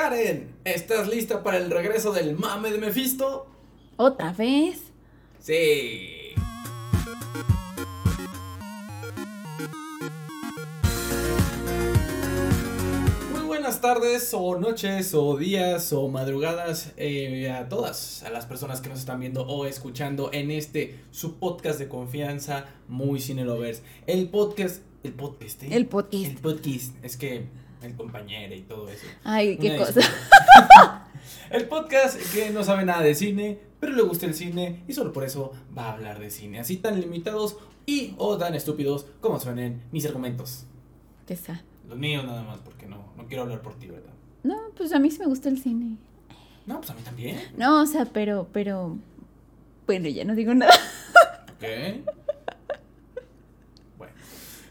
Karen, ¿estás lista para el regreso del mame de Mephisto? ¿Otra vez? Sí. Muy buenas tardes o noches o días o madrugadas eh, a todas, a las personas que nos están viendo o escuchando en este su podcast de confianza, Muy Cine Lovers. El podcast, el podcast, ¿eh? El podcast. El podcast, es que el compañero y todo eso. Ay, qué Una cosa. El podcast que no sabe nada de cine, pero le gusta el cine y solo por eso va a hablar de cine. Así tan limitados y o tan estúpidos como suenen mis argumentos. Qué sad. Los míos nada más, porque no, no quiero hablar por ti, ¿verdad? No, pues a mí sí me gusta el cine. No, pues a mí también. No, o sea, pero, pero. Bueno, ya no digo nada. Ok. Bueno.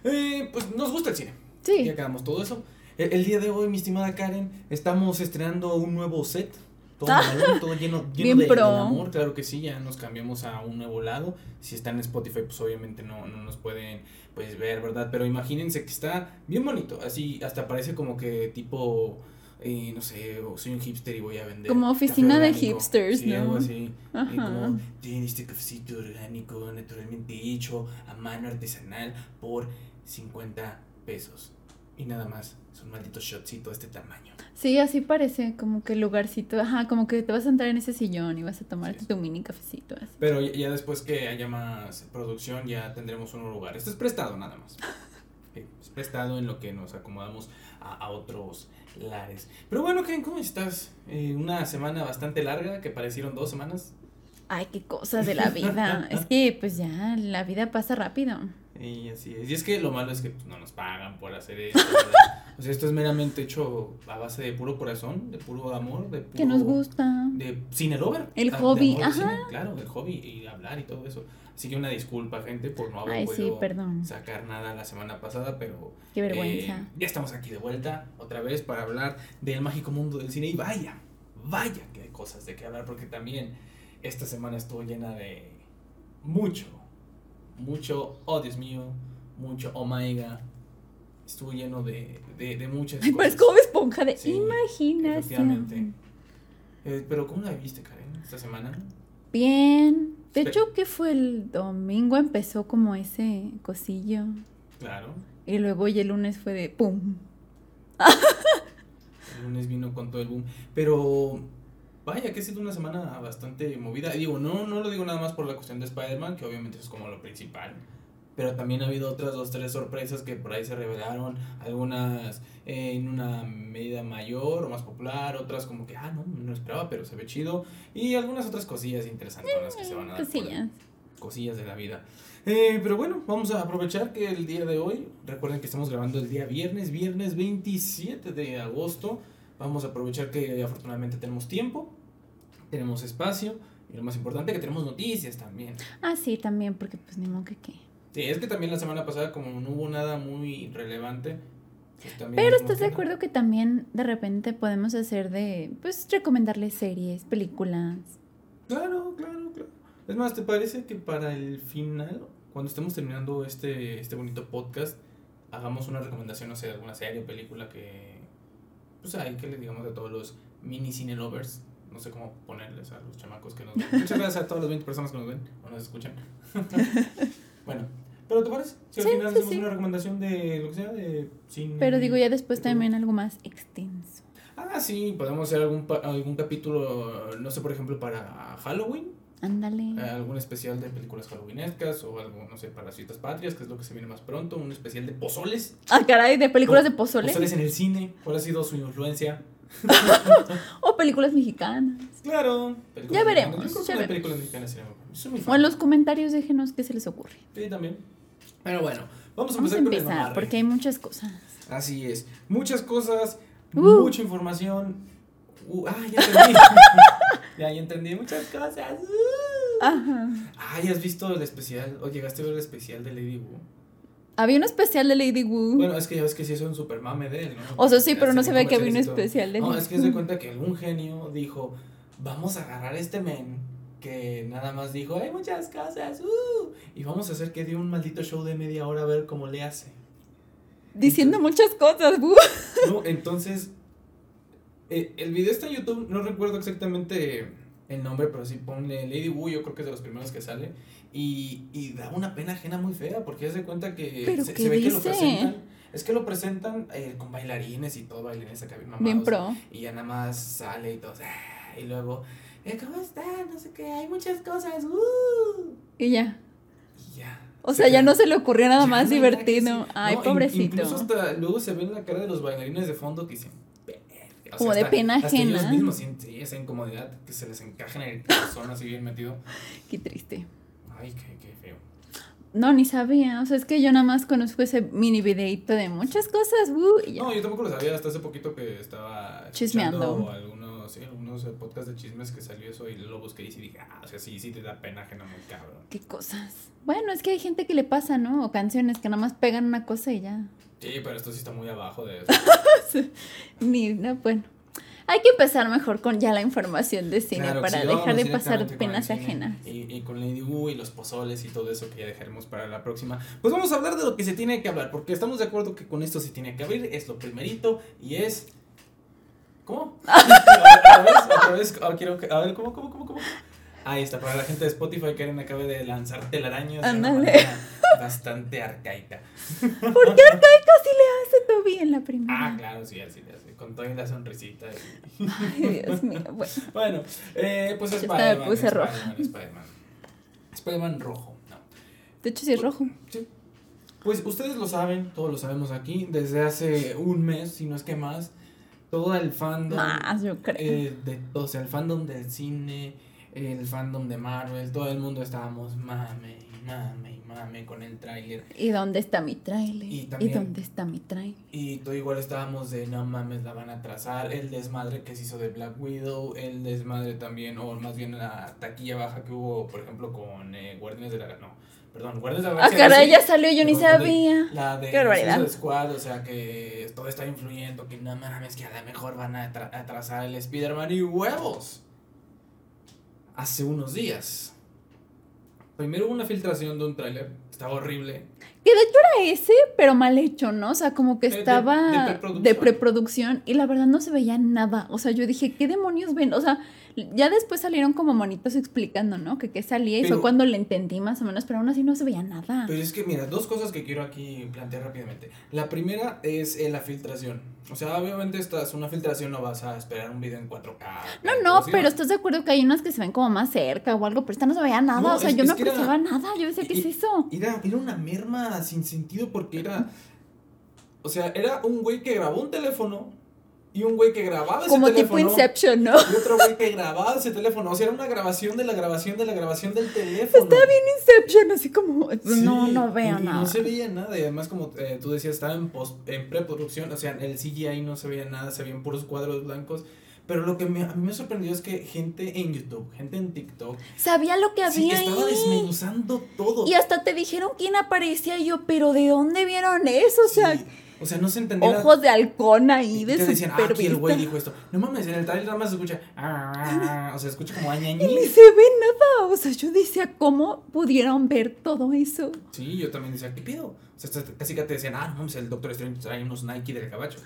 Eh, pues nos gusta el cine. Sí. Ya acabamos todo eso. El, el día de hoy, mi estimada Karen, estamos estrenando un nuevo set. Todo, Ah, mamalón, todo lleno, lleno bien de, amor, claro que sí, ya nos cambiamos a un nuevo lado. Si está en Spotify, pues obviamente no, no nos pueden pues ver, ¿verdad? Pero imagínense que está bien bonito, así hasta parece como que tipo, eh, no sé, o soy un hipster y voy a vender. Como oficina de hipsters, Sí, ¿no? algo así. Y como, tiene este cafecito orgánico, naturalmente hecho, a mano artesanal, por 50 pesos. Y nada más, es un maldito shotcito de este tamaño. Sí, así parece, como que el lugarcito. Ajá, como que te vas a sentar en ese sillón y vas a tomarte Sí. tu mini cafecito. Así. Pero ya, ya después que haya más producción, ya tendremos un lugar. Esto es prestado nada más. Es prestado en lo que nos acomodamos a, a otros lares. Pero bueno, Ken, ¿cómo estás? Eh, una semana bastante larga, que parecieron dos semanas. Ay, qué cosas de la vida. es que, pues ya, la vida pasa rápido. Y así es. Y es que lo malo es que pues, no nos pagan por hacer esto. o sea, esto es meramente hecho a base de puro corazón, de puro amor, de puro... Que nos gusta. De cine lover. El Ah, hobby, ajá. cine, claro, el hobby y hablar y todo eso. Así que una disculpa, gente, por no haber Ay, sí, podido perdón. sacar nada la semana pasada, pero... Qué vergüenza. eh, ya estamos aquí de vuelta, otra vez, para hablar del mágico mundo del cine. Y vaya, vaya que hay cosas de qué hablar, porque también esta semana estuvo llena de mucho, mucho, oh Dios mío, mucho, oh my god. Estuvo lleno de, de, de muchas Ay, cosas. como esponja de Sí, imaginación. efectivamente. Eh, pero ¿cómo la viste, Karen, esta semana? Bien. De Espe- hecho, que fue el domingo empezó como ese cosillo. Claro. Y luego y el lunes fue de pum. El lunes vino con todo el boom. Pero vaya que ha sido una semana bastante movida. Y digo, no, no lo digo nada más por la cuestión de Spider-Man, que obviamente es como lo principal. Pero también ha habido otras dos, tres sorpresas que por ahí se revelaron. Algunas eh, en una medida mayor o más popular. Otras como que, ah, no, no esperaba, pero se ve chido. Y algunas otras cosillas interesantes que se van a dar. Cosillas. cosillas de la vida. Eh, pero bueno, vamos a aprovechar que el día de hoy, recuerden que estamos grabando el día viernes, viernes 27 de agosto. Vamos a aprovechar que afortunadamente tenemos tiempo, tenemos espacio y lo más importante que tenemos noticias también. Ah, sí, también, porque pues ni modo que qué. Sí, es que también la semana pasada como no hubo nada muy relevante. pues Pero estás de acuerdo que también de repente podemos hacer de, pues, recomendarles series, películas. Claro, claro, claro. Es más, ¿te parece que para el final, cuando estemos terminando este, este bonito podcast, hagamos una recomendación, no sé, de alguna serie o película que, pues hay que le digamos a todos los mini cine lovers, no sé cómo ponerles a los chamacos que nos ven. Muchas gracias a todas las 20 personas que nos ven o nos escuchan. bueno, ¿pero te parece? Si al Sí, final sí, hacemos sí. una recomendación de lo que sea, de cine. Pero digo ya después también algo más extenso. Ah, sí, podemos hacer algún, algún capítulo, no sé, por ejemplo, para Halloween. Ándale. Eh, algún especial de películas halloweenescas o algo, no sé, para las fiestas patrias, que es lo que se viene más pronto, un especial de pozoles. Ah, caray, de películas de Po- pozole. Pozoles en el cine, ¿cuál ha sido su influencia? O películas mexicanas. Claro. películas Ya mexicanas. veremos, ya O en los comentarios déjenos qué se les ocurre. Sí, también. Pero bueno, vamos a Vamos a empezar con el empezar, porque hay muchas cosas. Así es. Muchas cosas, Uh. mucha información. Uh, ah, ya entendí. ya, ya entendí muchas cosas. Uh. Ajá. Ay, ¿has visto el especial? ¿O llegaste a ver el especial de Lady Wu? Había un especial de Lady Wu. Bueno, es que ya ves que sí es un super mame de él, ¿no? o sea, sí, pero no se ve que había un especial de No, es que se cuenta que algún genio dijo, vamos a agarrar a este men que nada más dijo, hay muchas cosas, uh, y vamos a hacer que dé un maldito show de media hora a ver cómo le hace. Diciendo muchas cosas, Wu. No, entonces Eh, el video está en YouTube, no recuerdo exactamente el nombre, pero sí ponle Lady Wu, yo creo que es de los primeros que sale. Y, y da una pena ajena muy fea, porque se cuenta que ¿Pero se, ve que lo presentan. Es que lo presentan eh, con bailarines y todo, bailarines acá bien mamados. Bien pro. Y ya nada más sale y todo. "Ah", Y luego, eh, ¿cómo están? No sé qué, hay muchas cosas. ¡Uh! Y ya. Y ya. O Se sea, ya no se le ocurrió nada ya más divertido. Ay, No, pobrecito. Incluso hasta luego se ve en la cara de los bailarines de fondo que dicen. O Como de hasta- pena hasta ellos ajena. mismos sienten esa incomodidad que se les encaja en el corazón así bien metido. Qué triste. Ay, qué, qué feo. No, ni sabía. O sea, es que yo nada más conozco ese mini videito de muchas cosas. uh, y ya. No, yo tampoco lo sabía hasta hace poquito que estaba Chismeando. escuchando algunos, sí, algunos eh, podcasts de chismes que salió eso y lo busqué y dije, ah, o sea, sí, sí te da pena ajena muy cabrón. Qué cosas. Bueno, es que hay gente que le pasa, ¿no? O canciones que nada más pegan una cosa y ya. Sí, pero esto sí está muy abajo de eso. Ni, no, bueno. Hay que empezar mejor con ya la información de cine Claro para sí, dejar de pasar el penas ajenas. Y, y con Lady Wu y los pozoles y todo eso que ya dejaremos para la próxima. Pues vamos a hablar de lo que se tiene que hablar, porque estamos de acuerdo que con esto se tiene que abrir, es lo primerito y es... ¿Cómo? otra vez, otra vez, ah, quiero que- a ver, ¿cómo, cómo, cómo, cómo? Ahí está, para la gente de Spotify, Karen acaba de lanzar telaraños de una Ándale. manera bastante arcaica. ¿Por qué Arcaica sí le hace Toby en la primera? Ah, claro, sí, así le hace, con toda la sonrisita. y- Ay, Dios mío. Bueno, Bueno, eh, pues Spider-Man, puse roja. Spider-Man, Spider-man. Spider-Man rojo, no. de hecho sí es rojo. Sí. Pues ustedes lo saben, todos lo sabemos aquí, desde hace un mes, si no es que más, todo el fandom, Más, yo creo. eh, de, o sea, el fandom del cine, el fandom de Marvel, todo el mundo estábamos mame y mame y mame con el tráiler. ¿Y dónde está mi trailer? Y ¿Y, dónde está mi trailer? Y todo igual estábamos de no mames, la van a trazar, el desmadre que se hizo de Black Widow, el desmadre también, o más bien la taquilla baja que hubo, por ejemplo, con eh, Guardianes de la no, perdón, Guardianes de la Ah, Galaxia. caray, sí, ya salió, yo ni sabía. La de. Suicide Squad, o sea que todo está influyendo, que no mames, que a lo mejor van a tra- atrasar el Spider-Man y huevos. Hace unos días. Primero hubo una filtración de un tráiler, estaba horrible. Que de hecho era ese, pero mal hecho, ¿no? O sea, como que De- de- estaba de de preproducción. preproducción y la verdad no se veía nada. O sea, yo dije, ¿qué demonios ven? O sea, ya después salieron como monitos explicando, ¿no? Que qué salía y Pero- fue cuando le entendí más o menos, pero aún así no se veía nada. Pero es que, mira, dos cosas que quiero aquí plantear rápidamente. La primera es eh, la filtración. O sea, obviamente una filtración, no vas a esperar un video en 4K. No, no, pero estás de acuerdo que hay unas que se ven como más cerca o algo, pero esta no se veía nada. No, o sea, es- yo es no era- apreciaba nada. Yo decía, ¿qué y- es eso? Era, era una merma sin sentido porque era. O sea, era un güey que grabó un teléfono y un güey que grababa ese Como tipo teléfono. Inception, ¿no? Y otro güey que grababa ese teléfono. O sea, era una grabación de la grabación de la grabación del teléfono. Está bien Inception, así como, Sí, no, no veo nada. No se veía nada. Y además, como eh, tú decías, estaba en, post, en preproducción. O sea, el CGI no se veía nada. Se veían puros cuadros blancos. Pero lo que me, a mí me sorprendió es que gente en YouTube, gente en TikTok, Sabía lo que sí, había estaba ahí. desmenuzando todo. Y hasta te dijeron quién aparecía y yo, pero ¿de dónde vieron eso? O sea, Sí, o sea, no se entendía. ojos de halcón ahí Y de te decían, ah, aquí el güey dijo esto. No mames, en el trailer nada más se escucha. "Ah, ah, ah", o sea, escucha como Y ni añañi. se ve nada. O sea, yo decía, ¿cómo pudieron ver todo eso? Sí, yo también decía, ¿qué pido? O sea, casi que te decían, ah, no mames, el Doctor Strange trae unos Nike del cabacho.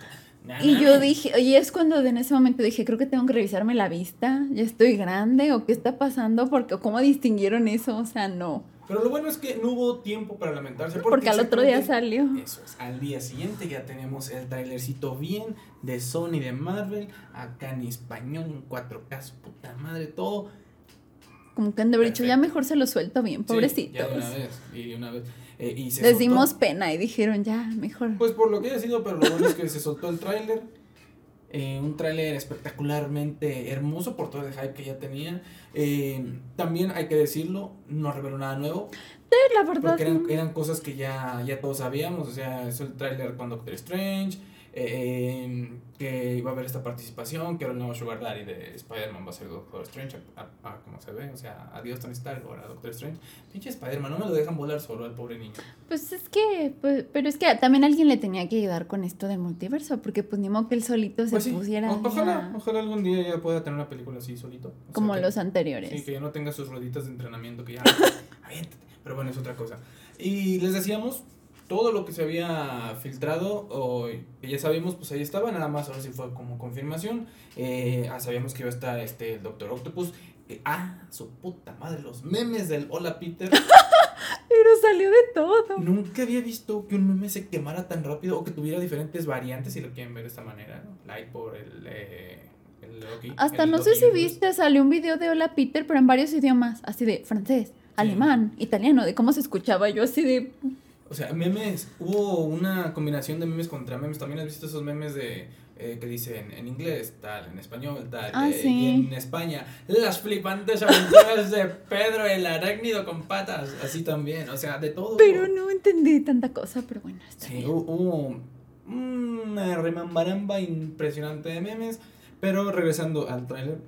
Nah, Y nah, yo nah. dije, y es cuando en ese momento dije, creo que tengo que revisarme la vista. Ya estoy grande o qué está pasando porque cómo distinguieron eso, o sea, no. Pero lo bueno es que no hubo tiempo para lamentarse. Porque al otro día salió. Eso es, al día siguiente ya tenemos el trailercito bien de Sony de Marvel, acá en español, en 4K, su puta madre, todo. Como que han de haber dicho, ya mejor se lo suelto bien, Sí, pobrecitos. ya de una vez, y de una vez. eh, y se Les soltó. dimos pena y dijeron, ya, mejor. Pues por lo que haya sido, pero lo bueno es que se soltó el tráiler. Eh, un tráiler espectacularmente hermoso por todo el hype que ya tenía. Eh, también hay que decirlo, no reveló nada nuevo. la verdad. Porque eran, eran cosas que ya, ya todos sabíamos. O sea, es el tráiler con Doctor Strange. Eh, que iba a haber esta participación. Que era el nuevo Sugar Daddy de Spider-Man. Va a ser Doctor Strange. A, a- a como se ve. O sea, adiós Tony Stark. Ahora Doctor Strange. Pinche Spider-Man. No me lo dejan volar solo al pobre niño. Pues es que, pues, pero es que también alguien le tenía que ayudar con esto del multiverso, porque pues ni modo que él solito se Pues sí, pusiera o- ojalá, ojalá algún día ya pueda tener una película así solito. O sea, como que- los anteriores. Sí, que ya no tenga sus rueditas de entrenamiento, que ya... aviéntate. Pero bueno, es otra cosa. Y les decíamos, todo lo que se había filtrado, o que ya sabíamos, pues ahí estaba, nada más ahora sí fue como confirmación. Eh, ah, sabíamos que iba a estar este, el Doctor Octopus. Eh, ah, su puta madre, los memes del Hola Peter. Pero salió de todo. Nunca había visto que un meme se quemara tan rápido o que tuviera diferentes variantes, si lo quieren ver de esta manera, ¿no? Light por el... Eh, el Loki, Hasta el no sé si Universe. viste, salió un video de Hola Peter, pero en varios idiomas, así de francés, alemán, italiano, de cómo se escuchaba yo así de... O sea, memes, hubo una combinación de memes contra memes. También has visto esos memes de eh, que dicen en inglés, tal, en español, tal. Ah, eh, sí. Y en España, las flipantes aventuras de Pedro el arácnido con patas. Así también, o sea, de todo. Pero no entendí tanta cosa, pero bueno, está Sí, bien. hubo una remambaramba impresionante de memes. Pero regresando al tráiler,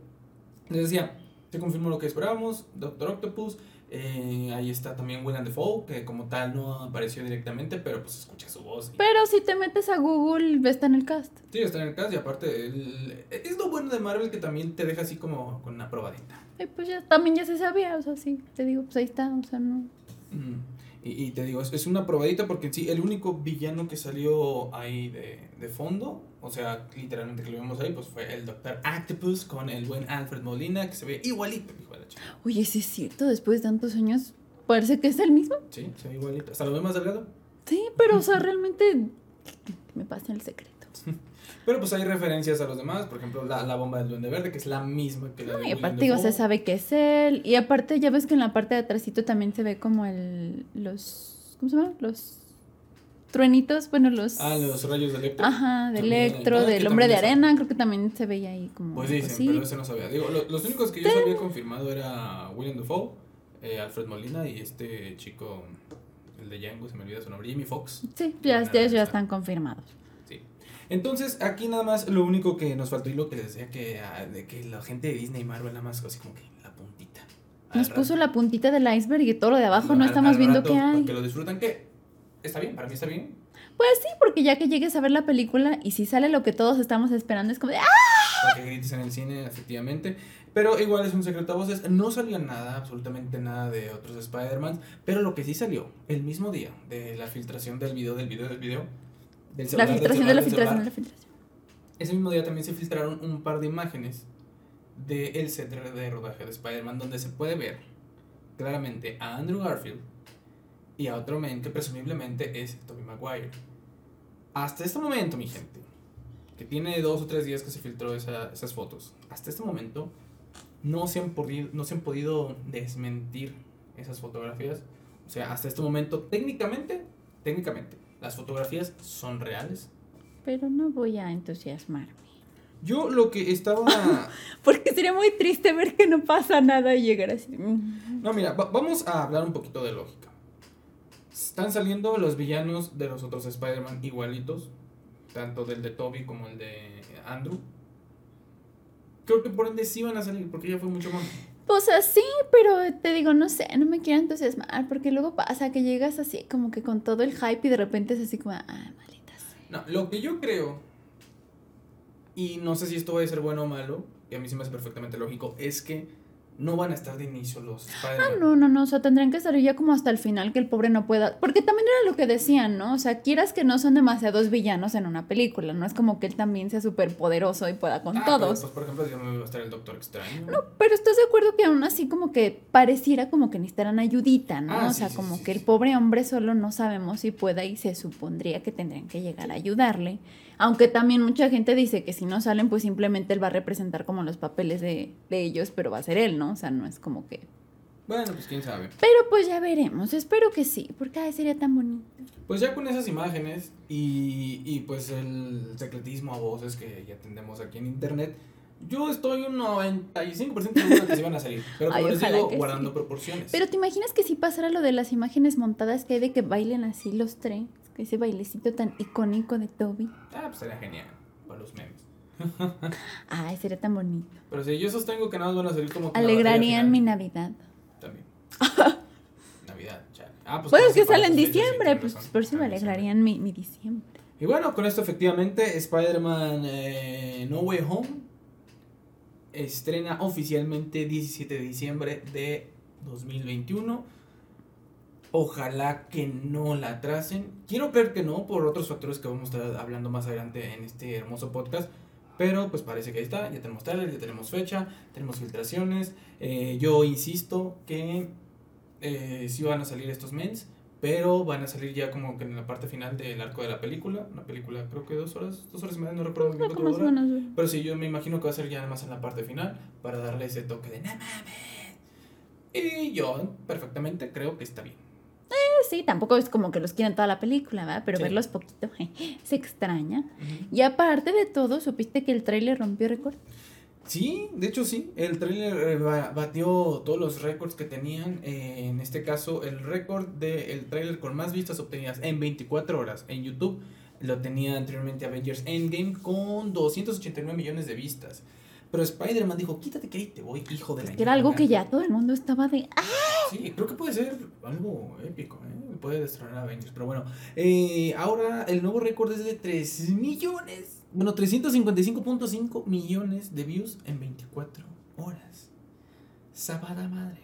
les decía, se confirmó lo que esperábamos, Doctor Octopus. Eh, ahí está también William Defoe, que como tal no apareció directamente, pero pues escucha su voz. y- Pero si te metes a Google, está en el cast. Sí, está en el cast y aparte el- es lo bueno de Marvel que también te deja así como con una probadita. Y pues ya, también ya se sabía, o sea, sí, te digo, pues ahí está, o sea, no. Mm. Y, y te digo, es, es una probadita porque en sí, el único villano que salió ahí de, de fondo, o sea, literalmente que lo vimos ahí, pues fue el Doctor Octopus con el buen Alfred Molina, que se ve igualito, hijo de la chica. Oye, sí es cierto, después de tantos años, parece que es el mismo. Sí, se ve igualito. Hasta lo ve más delgado. Sí, pero, o sea, realmente me pasa el secreto. Pero pues hay referencias a los demás, por ejemplo, la, la bomba del Duende Verde, que es la misma que la No, de y aparte, digo, se sabe que es él. Y aparte, ya ves que en la parte de atrásito también se ve como el. Los. ¿Cómo se llama? Los. Truenitos, bueno, los. Ah, los rayos de Electro. Ajá, de Electro, ah, del hombre de arena, creo que también se veía ahí como. Pues dicen, así. pero ese no sabía. Digo, lo- los únicos que yo sabía confirmado era William Dafoe, eh, Alfred Molina y este chico, el de Django, se me olvida su nombre, Jimmy Fox. Sí, ya, ya, ya está. están confirmados. Entonces, aquí nada más lo único que nos faltó y lo que les decía que, ah, de que la gente de Disney y Marvel nada más así como que la puntita. Nos puso la puntita del iceberg y todo lo de abajo no al estamos viendo rato, qué hay. Porque lo disfrutan, que está bien, para mí está bien. Pues sí, porque ya que llegues a ver la película y si sale lo que todos estamos esperando, es como de ¡ah! Para que grites en el cine, efectivamente. Pero igual es un secreto a voces. No salió nada, absolutamente nada de otros Spider-Man. Pero lo que sí salió, el mismo día de la filtración del video, del video, del video. Del La celular, del filtración de la celular, filtración de celular, la filtración. Ese mismo día también se filtraron un par de imágenes del set de rodaje de Spider-Man donde se puede ver claramente a Andrew Garfield y a otro men que presumiblemente es Tobey Maguire. Hasta este momento, mi gente, que tiene dos o tres días que se filtró esa- esas fotos, hasta este momento no se, han podido, no se han podido desmentir esas fotografías. O sea, hasta este momento, técnicamente, técnicamente, las fotografías son reales. Pero no voy a entusiasmarme. Yo lo que estaba... Porque sería muy triste ver que no pasa nada y llegar así. No, mira, va- vamos a hablar un poquito de lógica. Están saliendo los villanos de los otros Spider-Man igualitos, tanto del de Toby como el de Andrew. Creo que por ende sí van a salir, porque ya fue mucho más. Pues así, pero te digo, no sé, no me quiero entusiasmar, porque luego pasa que llegas así como que con todo el hype y de repente es así como, ah, maldita sea. No, lo que yo creo, y no sé si esto va a ser bueno o malo, y a mí sí me hace perfectamente lógico, es que no van a estar de inicio los Ah, Spider-Man. no, no, no, o sea, tendrían que salir ya como hasta el final que el pobre no pueda, porque también era lo que decían, ¿no? O sea, quieras que no son demasiados villanos en una película, no es como que él también sea súper poderoso y pueda con Ah, pero, todos. pues, por ejemplo, digamos, va a estar el Doctor Extraño. Pero estás de acuerdo que aún así como que pareciera como que necesitaran ayudita, ¿no? Ah, o sea, sí, como sí, que el pobre hombre solo no sabemos si pueda y se supondría que tendrían que llegar a ayudarle. Aunque también mucha gente dice que si no salen, pues simplemente él va a representar como los papeles de, de ellos, pero va a ser él, ¿no? O sea, no es como que... Bueno, pues quién sabe. Pero pues ya veremos, espero que sí, porque ay, sería tan bonito. Pues ya con esas imágenes y, y pues el secretismo a voces que ya tendemos aquí en internet, yo estoy un 95% seguro de que se van a salir. Pero como Ay, les digo, guardando sí. proporciones. Pero ¿te imaginas que si pasara lo de las imágenes montadas que hay de que bailen así los tres? Ese bailecito tan icónico de Toby. Ah, pues sería genial para los memes. Ay, sería tan bonito. Pero si yo sostengo que nada más van a salir como que Alegrarían mi. Navidad. También. Navidad, chale. Ah, pues Pues como es que si para sale en diciembre, pues por eso me alegrarían mi, mi diciembre. Y bueno, con esto efectivamente Spider-Man eh, No Way Home estrena oficialmente 17 de diciembre de 2021. Ojalá que no la atrasen. Quiero creer que no, por otros factores que vamos a estar hablando más adelante en este hermoso podcast. Pero pues parece que ahí está, ya tenemos trailer, ya tenemos fecha, tenemos filtraciones. Eh, yo insisto que eh, sí van a salir estos mens, pero van a salir ya como que en la parte final del arco de la película. Una película creo que dos horas, dos horas y media, no recuerdo muy bien Creo que cuánto más o dura. menos, güey. Pero sí, yo me imagino que va a ser ya nada más en la parte final para darle ese toque de no mames. Y yo perfectamente creo que está bien. Sí, tampoco es como que los quieran toda la película, ¿verdad? Pero Sí. verlos poquito se extraña. Y aparte de todo, ¿supiste que el tráiler rompió récord? Sí, de hecho sí, el trailer eh, ba- batió todos los récords que tenían, eh, en este caso el récord del trailer con más vistas obtenidas en 24 horas en YouTube lo tenía anteriormente Avengers Endgame con 289 millones de vistas. Pero Spider-Man dijo, quítate que ahí te voy, hijo de la Que era algo que ya ñingada". todo el mundo estaba de... ¡Ah! Sí, creo que puede ser algo épico, ¿eh? Puede destronar a Avengers, pero bueno. eh, ahora el nuevo récord es de 3 millones, bueno, 355.5 millones de views en 24 horas. Sabada madre.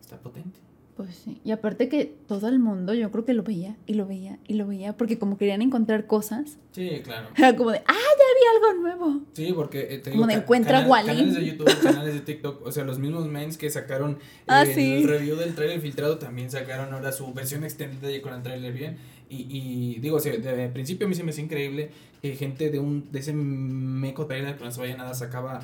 Está potente. Pues sí. Y aparte que todo el mundo, yo creo que lo veía y lo veía y lo veía, porque como querían encontrar cosas, Sí, claro. era como de, ¡ah, ya vi algo nuevo! Sí, porque eh, te Como de encuentra Wally. Canales de YouTube, canales de TikTok, o sea, los mismos mens que sacaron Ah, el sí. review del trailer filtrado también sacaron ahora su versión extendida ya con el trailer bien. Y, y digo, o sea, de principio a mí se me hace increíble que gente de un de ese meco trailer que no se vaya nada sacaba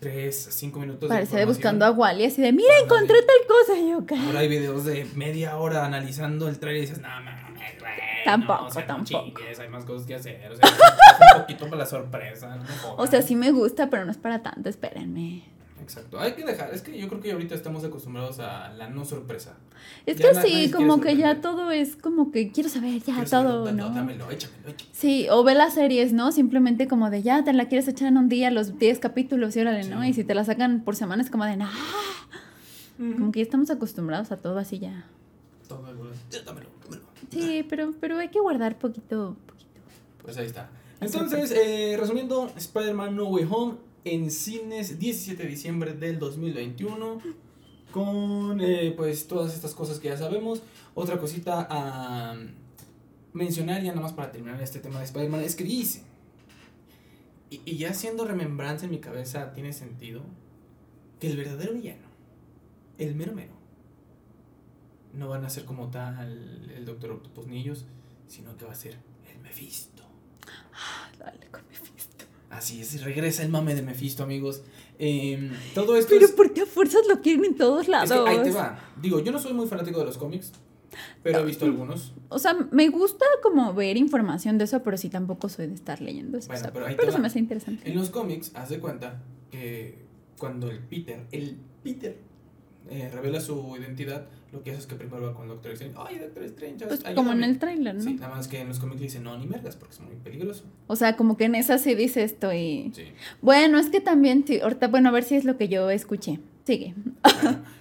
3, 5 minutos Parecía de buscando a. Wally así de, mira, encontré tal cosa. Y yo, ¿qué? Ahora hay videos de media hora analizando el trailer y dices, no mames, güey. Tampoco, no, o sea, no tampoco. chingues, hay más cosas que hacer. O sea, es un poquito para la sorpresa. no O jodan". sea, sí me gusta, pero no es para tanto, espérenme. Exacto, hay que dejar, es que yo creo que ahorita estamos acostumbrados a la no sorpresa. Es Ya que sí, como que ya todo es como que quiero saber ya Quiero todo, saberlo, ¿no? Dámelo, échamelo, échamelo. Sí, o ve las series, ¿no? Simplemente como de ya te la quieres echar en un día los 10 capítulos y órale, ¿no? Y si te la sacan por semana es como de, nah, como que ya estamos acostumbrados a todo así ya. Todo ya, dámelo, dámelo. Sí, pero, pero hay que guardar poquito, poquito. Pues ahí está. Entonces, eh, resumiendo, Spider-Man No Way Home en cines 17 de diciembre del 2021 con eh, pues todas estas cosas que ya sabemos. Otra cosita a mencionar ya nada más para terminar este tema de Spider-Man es que dice, y, y ya haciendo remembranza en mi cabeza tiene sentido, que el verdadero villano, el mero mero, no van a ser como tal el Doctor Octopus ni sino que va a ser el Mephisto. Dale con Mephisto. Así es, regresa el mame de Mephisto, amigos. Em, todo esto Pero es, ¿por qué a fuerzas lo quieren en todos es lados? que ahí te va. Digo, yo no soy muy fanático de los cómics, pero he visto algunos. O sea, me gusta como ver información de eso, pero sí tampoco soy de estar leyendo eso. Bueno, o sea, pero ahí te pero va. se me hace interesante. En los cómics, haz de cuenta que cuando el Peter, el Peter, eh, revela su identidad, lo que hace es que primero va con Doctor Strange. Ay, Doctor Strange, Pues ayúdame". como en el tráiler, ¿no? Sí, nada más que en los cómics le dicen no, ni mergas, porque es muy peligroso. O sea, como que en esa sí dice esto y... Sí. Bueno, es que también, sí, ahorita, bueno, a ver si es lo que yo escuché. Sigue.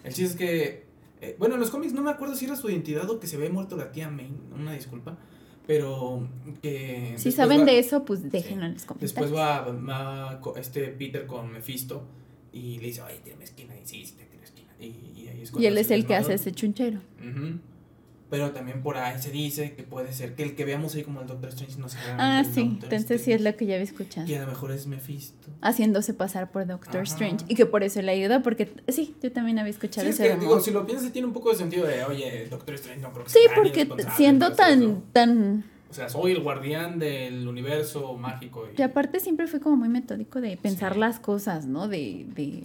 El chiste es que. eh, bueno, en los cómics no me acuerdo si era su identidad o que se había muerto la tía May. Una disculpa. Pero que. Si saben va- de eso, pues déjenlo en los comentarios. Después va, este Peter con Mephisto y le dice, ay, tiene esquina. Y sí, sí, tiene esquina. Y, y ahí es y cuando él es el que hace ese chunchero. Pero también por ahí se dice que puede ser que el que veamos ahí como el Doctor Strange no sea Ah, sí, Doctor entonces sí es lo que ya había escuchado. Que a lo mejor es Mephisto. Haciéndose pasar por Doctor Ajá. Strange. Y que por eso le ayuda, porque sí, yo también había escuchado Sí, es ese que, rumor. digo, si lo piensas, tiene un poco de sentido de, oye, Doctor Strange no creo que Sí, sea porque siendo tan, eso. tan... O sea, soy el guardián del universo mágico. Y, Y aparte siempre fue como muy metódico de pensar Sí. las cosas, ¿no? De, de,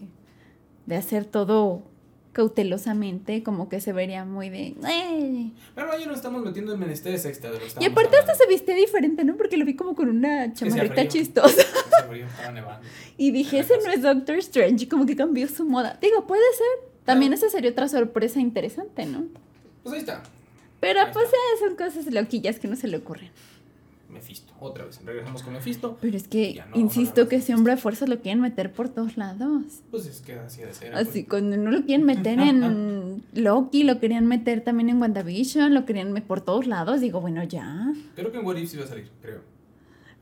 de hacer todo cautelosamente, como que se vería muy de... "Eh". Pero ahí nos estamos metiendo en menesteres extra de lo que Y aparte hasta se vestía diferente, ¿no? Porque lo vi como con una chamarrita chistosa. Hace frío, estaba nevando. Y dije, ese no es Doctor Strange, como que cambió su moda. Digo, puede ser. También esa sería otra sorpresa interesante, ¿no? Pues ahí está. Pero Ahí pues está. eh, son cosas loquillas que no se le ocurren. Mephisto. Otra vez. Regresamos con Mephisto. Pero es que, no, insisto, que ese hombre a fuerzas lo quieren meter por todos lados. Pues es que así de ser. Así, pues. cuando no lo quieren meter en Loki, lo querían meter también en WandaVision, lo querían meter por todos lados. Digo, bueno, ya. Creo que en What If sí va a salir, creo.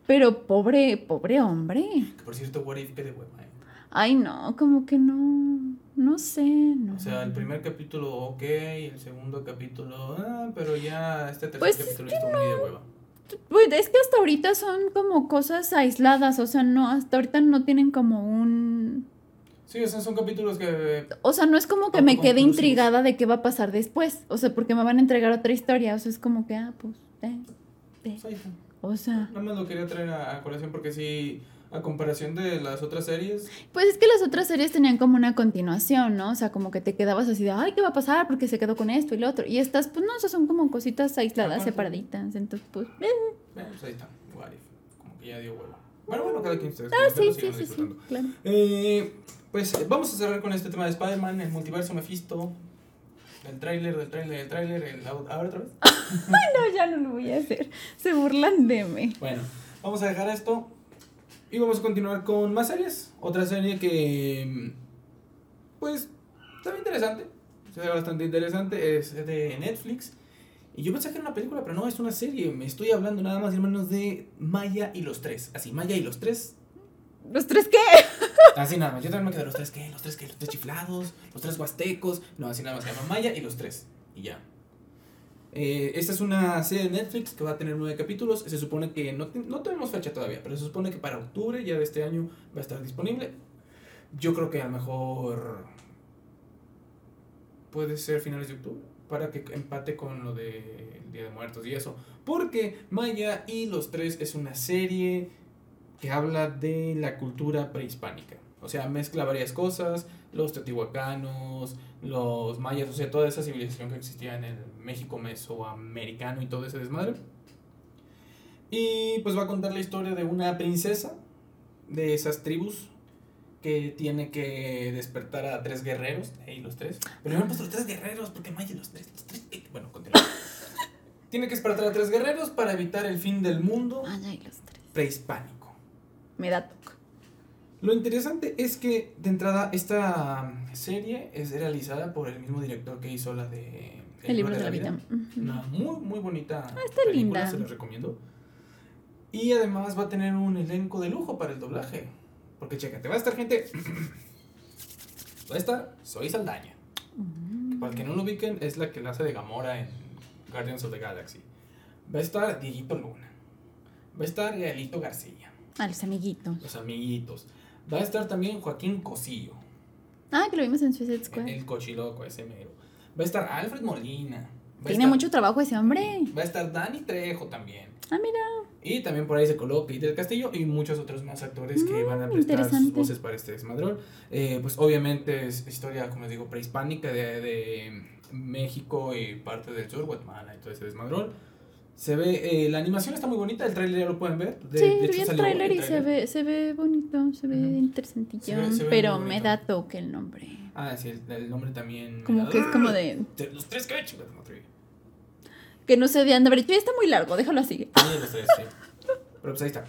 Pero pobre, pobre hombre. Que por cierto, What If, qué de hueva, eh. Ay, no, como que no. no sé. No. O sea, el primer capítulo, ok, el segundo capítulo, ah, pero ya este tercer Pues es capítulo que estuvo muy de hueva. Pues es que hasta ahorita son como cosas aisladas, o sea, no, hasta ahorita no tienen como un... Sí, o sea, son capítulos que... O sea, no es como que me quede intrigada de qué va a pasar después, o sea, porque me van a entregar otra historia, o sea, es como que, ah, pues, eh, eh. o sea... Nada más lo quería traer a, a colación porque sí, a comparación de las otras series, Pues es que las otras series tenían como una continuación, ¿no? O sea, como que te quedabas así de, ay, ¿qué va a pasar? Porque se quedó con esto y lo otro. Y estas, pues no, o sea, son como cositas aisladas, separaditas. Entonces, pues, eh. bueno, pues ahí está, what if, como que ya dio hueva. Bueno, bueno, cada quien ustedes. Ah, sí, sí, sí, sí, claro. Eh, pues vamos a cerrar con este tema de Spider-Man, el multiverso Mephisto, el tráiler, del tráiler, el tráiler, el ahora otra vez. No, ya no lo voy a hacer. Se burlan de mí. Bueno, vamos a dejar esto y vamos a continuar con más series. Otra serie que, mm, pues, está bien interesante, se ve bastante interesante, es de Netflix. Y yo pensé que era una película, pero no, es una serie. Me estoy hablando nada más y menos de Maya y los tres. Así, Maya y los tres ¿Los tres qué? Así nada más, yo también me quedé los tres qué, los tres qué, los tres chiflados, los tres huastecos. No, así nada más, se llama Maya y los tres. Y ya. Eh, esta es una serie de Netflix que va a tener nueve capítulos. Se supone que no, no tenemos fecha todavía, pero se supone que para octubre ya de este año va a estar disponible. Yo creo que a lo mejor puede ser finales de octubre para que empate con lo del Día de Muertos y eso. Porque Maya y los tres es una serie que habla de la cultura prehispánica. O sea, mezcla varias cosas, los teotihuacanos, los mayas, o sea, toda esa civilización que existía en el México mesoamericano y todo ese desmadre. Y pues va a contar la historia de una princesa de esas tribus que tiene que despertar a tres guerreros, y los tres. Pero no han puesto los tres guerreros, porque Maya los tres, los tres. Bueno, continúa. tiene que despertar a tres guerreros para evitar el fin del mundo Ah, y los tres. prehispánico. Me da. Lo interesante es que de entrada esta serie es realizada por el mismo director que hizo la de El libro de la vida. Ujú. Una muy muy bonita está película, linda. se la recomiendo. Y además va a tener un elenco de lujo para el doblaje. Porque chécate, va a estar gente va a estar Soy Saldaña. Mm. Para el que no lo ubiquen, es la que la hace de Gamora en Guardians of the Galaxy. Va a estar Dieguito Luna. Va a estar Gaelito García, A los amiguitos. los amiguitos. Va a estar también Joaquín Cosillo. Ah, que lo vimos en Suicide Squad. El cochiloco, ese mero. Va a estar Alfred Molina. Tiene estar- mucho trabajo ese hombre. Va a estar Dani Trejo también. Ah, mira. Y también por ahí se coloca Peter Castillo y muchos otros más actores que Mm, van a prestar sus voces para este desmadrón. Eh, pues obviamente es historia, como les digo, prehispánica de, de México y parte del sur, Guatemala y todo ese desmadrón. Se ve, eh, la animación está muy bonita, el trailer ya lo pueden ver. De, sí, de hecho vi el tráiler y se tráiler. ve, se ve bonito, se ve interesantillo. Pero me da toque el nombre. Ah, sí, el, el nombre también. Como da- que es como de. Te- Los tres que te Que no sé de haber dicho, "Ya está muy largo, déjalo así. Sí, los tres, sí. Pero pues ahí está.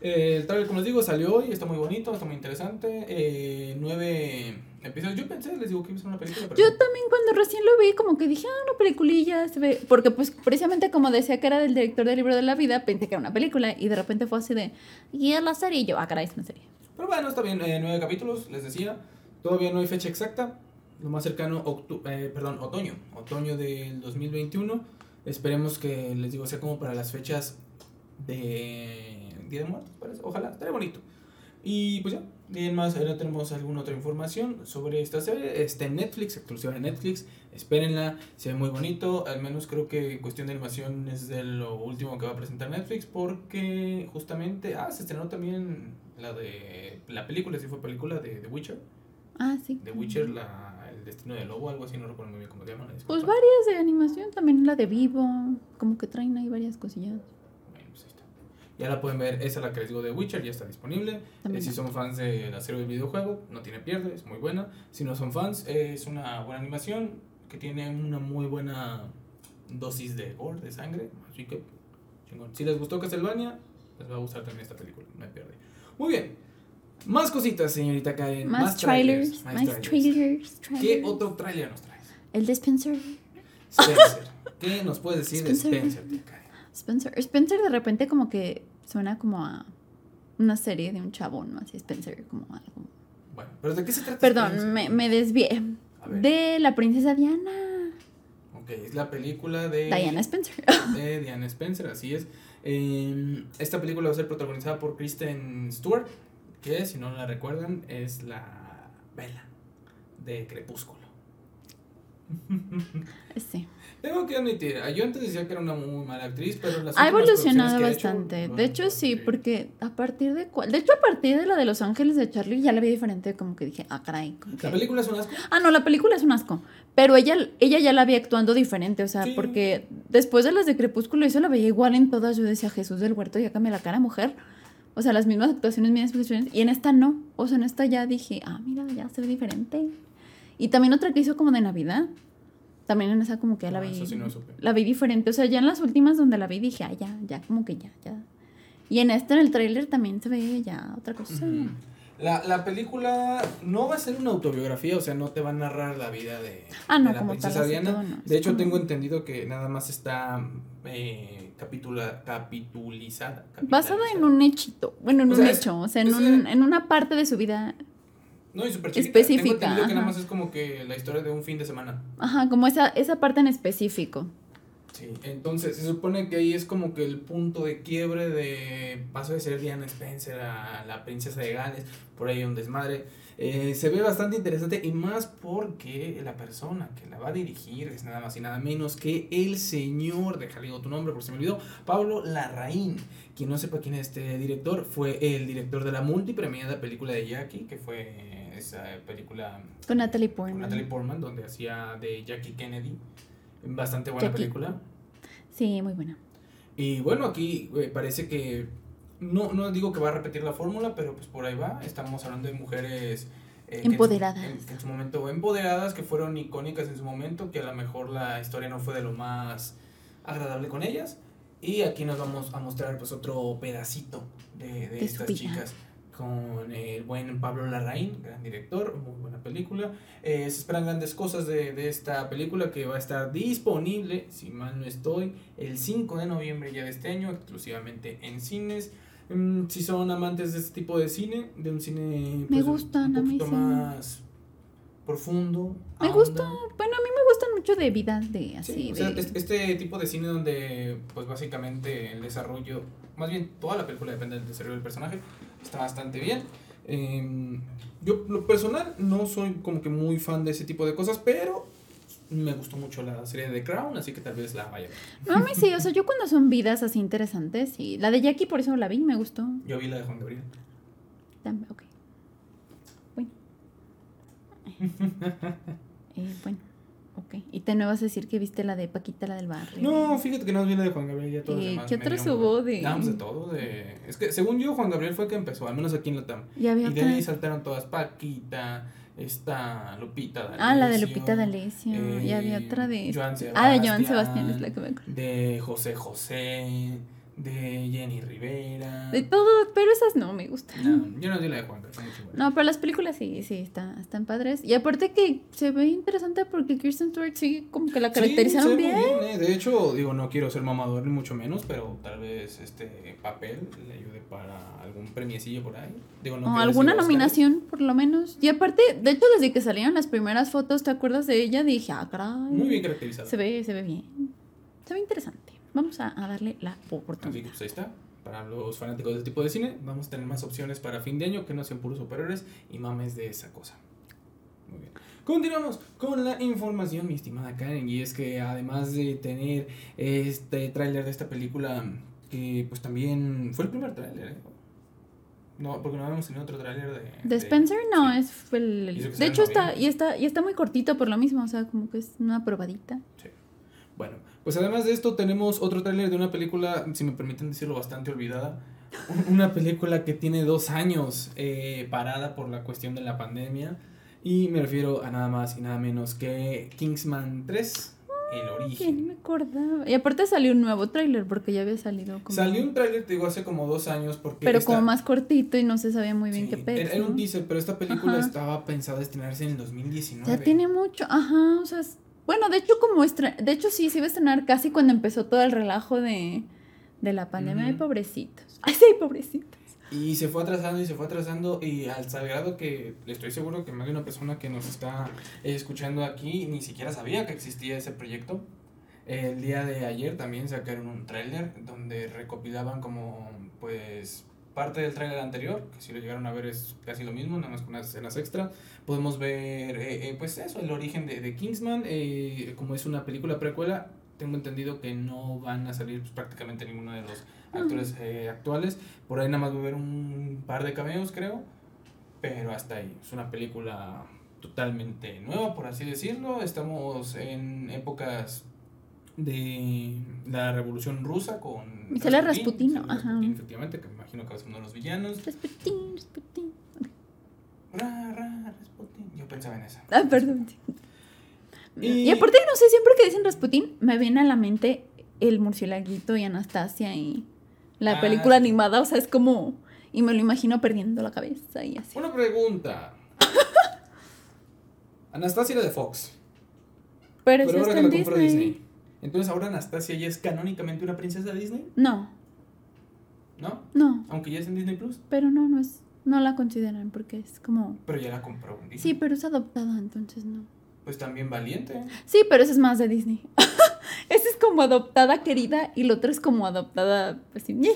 Eh, el trailer, como les digo, salió hoy, está muy bonito, está muy interesante. Eh, nueve episodios. Yo pensé, les digo que iba a ser una película, pero Yo también cuando recién lo vi, como que dije, ah, una peliculilla, se ve. Porque, pues, precisamente como decía que era del director del libro de la vida, pensé que era una película. Y de repente fue así de, y es la serie. Y yo, ah, caray, es una serie. Pero bueno, está bien. eh, nueve capítulos, les decía. Todavía no hay fecha exacta. Lo más cercano, eh, perdón, otoño. Otoño del 2021. Esperemos que, les digo, sea como para las fechas de Día de Muertos, parece. Ojalá, estaría bonito. Y pues ya, bien más, ahora tenemos alguna otra información sobre esta serie. Está en Netflix, exclusiva de Netflix. Espérenla, se ve muy bonito. Al menos creo que en cuestión de animación es de lo último que va a presentar Netflix. Porque justamente, ah, se estrenó también la de la película, sí fue película de The Witcher. Ah, sí. The Witcher, la, el destino del lobo, algo así, no recuerdo muy bien cómo se llama. Pues varias de animación, también la de Vivo. Como que traen ahí varias cosillas. Bueno, pues ahí está. Ya la pueden ver, esa la que les digo de Witcher, ya está disponible. Eh, si son fans de la serie del videojuego, no tiene pierde, es muy buena. Si no son fans, es una buena animación que tiene una muy buena dosis de gore, de sangre. Así que, chingón. Si les gustó Castlevania, les va a gustar también esta película, no hay pierde. Muy bien. Más cositas, señorita Karen. Más, trailers, más trailers, ¿Qué trailers. otro trailer nos traes? El de Spencer. Spencer. ¿Qué nos puedes decir de Spencer. Spencer, tía Karen? Spencer. Spencer de repente como que suena como a una serie de un chabón, ¿no? Así Spencer, como algo. Bueno, ¿Pero de qué se trata? Perdón, me, me desvié. A ver. De la princesa Diana. Ok, es la película de... Diana Spencer. de Diana Spencer, así es. Eh, esta película va a ser protagonizada por Kristen Stewart, que si no la recuerdan es la Bella de Crepúsculo. Sí. Tengo que admitir, yo antes decía que era una muy mala actriz, pero las Ha evolucionado hecho, bastante. lo De hecho, hecho sí, porque a partir de cuál. De hecho, a partir de la de Los Ángeles de Charlie ya la vi diferente, como que dije, ah, caray. que- La película es un asco. Ah, no, la película es un asco. Pero ella, ella ya la vi actuando diferente, o sea, Sí. porque después de las de Crepúsculo, eso la veía igual en todas. Yo decía, Jesús del Huerto, ya cambia la cara, mujer. O sea, las mismas actuaciones, mismas expresiones. Y en esta no. O sea, en esta ya dije, ah, mira, ya se ve diferente. Y también otra que hizo como de Navidad. También en esa como que ya la Ah, vi. eso sí no. La vi diferente. O sea, ya en las últimas donde la vi dije, ah, ya, ya, como que ya, ya. Y en esta, en el tráiler, también se ve ya otra cosa. La, la película no va a ser una autobiografía, o sea, no te va a narrar la vida de, Ah, no, de la como tal, princesa así Diana. todo, no. De hecho, tengo entendido que nada más está eh, capitula, capitulizada. Basada en un hechito, bueno, en O un sea, hecho, o sea, en, es, un, en una parte de su vida, No, y súper. Tengo específica, entendido que nada más es como que la historia de un fin de semana. ajá, como esa, esa parte en específico. Sí, entonces se supone que ahí es como que el punto de quiebre de paso de ser Diana Spencer a la princesa de Gales, por ahí un desmadre. Eh, se ve bastante interesante y más porque la persona que la va a dirigir es nada más y nada menos que el señor, déjale digo tu nombre por si me olvidó, Pablo Larraín. Quien no sepa quién es este director, fue el director de la multipremiada película de Jackie, que fue esa película Con Natalie con Portman. Natalie Portman, donde hacía de Jackie Kennedy. Bastante buena Jackie. película. Sí, muy buena. Y bueno, aquí eh, parece que no, no digo que va a repetir la fórmula, pero pues por ahí va. Estamos hablando de mujeres eh, que en su- Empoderadas. En, en su momento empoderadas, que fueron icónicas en su momento, que a lo mejor la historia no fue de lo más agradable con ellas. Y aquí nos vamos a mostrar pues otro pedacito de, de De estas chicas con el buen Pablo Larraín, gran director, muy buena película. Eh, se esperan grandes cosas de, de esta película que va a estar disponible, si mal no estoy, el 5 de noviembre ya de este año, exclusivamente en cines. Mm, si son amantes de este tipo de cine, de un cine Me pues, gustan, un a mí poquito sí. más profundo. Me gusta, bueno, a mí me gustan mucho de vidas de así, Sí, o sea, es- este tipo de cine donde, pues básicamente el desarrollo, más bien toda la película depende del desarrollo del personaje, está bastante bien. Em, yo, lo personal, no soy como que muy fan de ese tipo de cosas, pero me gustó mucho la serie de The Crown, así que tal vez la vaya a ver. No, sí, o sea, yo cuando son vidas así interesantes, y la de Jackie por eso la vi, me gustó. Yo vi la de Juan Gabriel. Tam- Ok. Bueno. Eh, bueno, ok. Y te no vas a decir que viste la de Paquita, la del barrio. No, fíjate que no vi la de Juan Gabriel, ya todos Eh, demás ¿qué otras hubo de- No, pues de todo, de... Es que según yo, Juan Gabriel fue el que empezó, al menos aquí en la TAM. Y había Y de ahí saltaron todas, Paquita, esta Lupita D'Alessio. Ah, la de Lupita D'Alessio. eh, y había otra de. Joan ah, de Joan Sebastián, es la que me acuerdo. De José José, de Jenny Rivera. De todo, pero esas no me gustan. No, yo no di la de Juan igual. No, pero las películas sí, sí, está, están padres. Y aparte que se ve interesante porque Kirsten Stewart sí como que la caracterizaron muy bien. eh. De hecho, digo, no quiero ser mamador ni mucho menos, pero tal vez este papel le ayude para algún premiecillo por ahí. Digo, no o alguna nominación, por lo menos. Y aparte, de hecho, desde que salieron las primeras fotos, ¿te acuerdas de ella? Dije, ah, caray. Muy bien caracterizado. Se ve, se ve bien. Se ve interesante. Vamos a, a darle la Así que oportunidad. pues ahí está. Para los fanáticos de este tipo de cine, vamos a tener más opciones para fin de año que no sean puros superhéroes y mames de esa cosa. Muy bien. Continuamos con la información, mi estimada Karen, y es que además de tener este tráiler de esta película, que pues también fue el primer tráiler, ¿eh? No, porque no habíamos tenido otro tráiler de... De Spencer no, sí. es fue el, el- de hecho está y está y está muy cortito por lo mismo, o sea, como que es una probadita. Bueno, pues además de esto tenemos otro tráiler de una película, si me permiten decirlo, bastante olvidada. Una película que tiene dos años eh, parada por la cuestión de la pandemia. Y me refiero a nada más y nada menos que Kingsman 3, El Que no Origen. me acordaba. Y aparte salió un nuevo tráiler porque ya había salido como Salió un tráiler, te digo, hace como dos años porque... pero esta- como más cortito y no se sabía muy bien sí, qué pedo. era, era un ¿no? teaser, pero esta película Ajá. estaba pensada estrenarse en el 2019. Ya tiene mucho, ajá, o sea, bueno, de hecho como estre- de hecho sí se iba a estrenar casi cuando empezó todo el relajo de, de la pandemia. Ay, Ujú. pobrecitos. Ay, sí, pobrecitos. Y se fue atrasando y se fue atrasando y al grado que estoy seguro que más de una persona que nos está escuchando aquí ni siquiera sabía que existía ese proyecto. El día de ayer también sacaron un tráiler donde recopilaban como pues parte del tráiler anterior, que si lo llegaron a ver es casi lo mismo, nada más con unas escenas extra. Podemos ver eh, eh, pues eso, el origen de, de Kingsman, eh, como es una película precuela, tengo entendido que no van a salir pues, prácticamente ninguno de los actores eh, actuales. Por ahí nada más va a haber un par de cameos, creo. Pero hasta ahí. Es una película totalmente nueva, por así decirlo. Estamos en épocas de la revolución rusa con sale Rasputín, ¿no? sale Ajá. Rasputín, efectivamente, que me imagino que va a ser uno de los villanos. Rasputín, Rasputín. Ra, ra, Rasputín. Yo pensaba en esa. Ah, perdón. Y- Y aparte, no sé, siempre que dicen Rasputín, me viene a la mente el murcielaguito y Anastasia y la Ah, película animada, o sea, es como... Y me lo imagino perdiendo la cabeza y así. Una pregunta. Anastasia era de Fox. Pero, Pero ahora está que en la compró Disney. Disney. Entonces ahora Anastasia ya es canónicamente una princesa de Disney, No, ¿no? no, Aunque ya es en Disney Plus. pero no, no es... No la consideran porque es como... Pero ya la compró en Disney. Sí, pero es adoptada, entonces no. Pues también valiente. Sí, pero esa es más de Disney. esa es como adoptada querida y la otra es como adoptada así. ñe.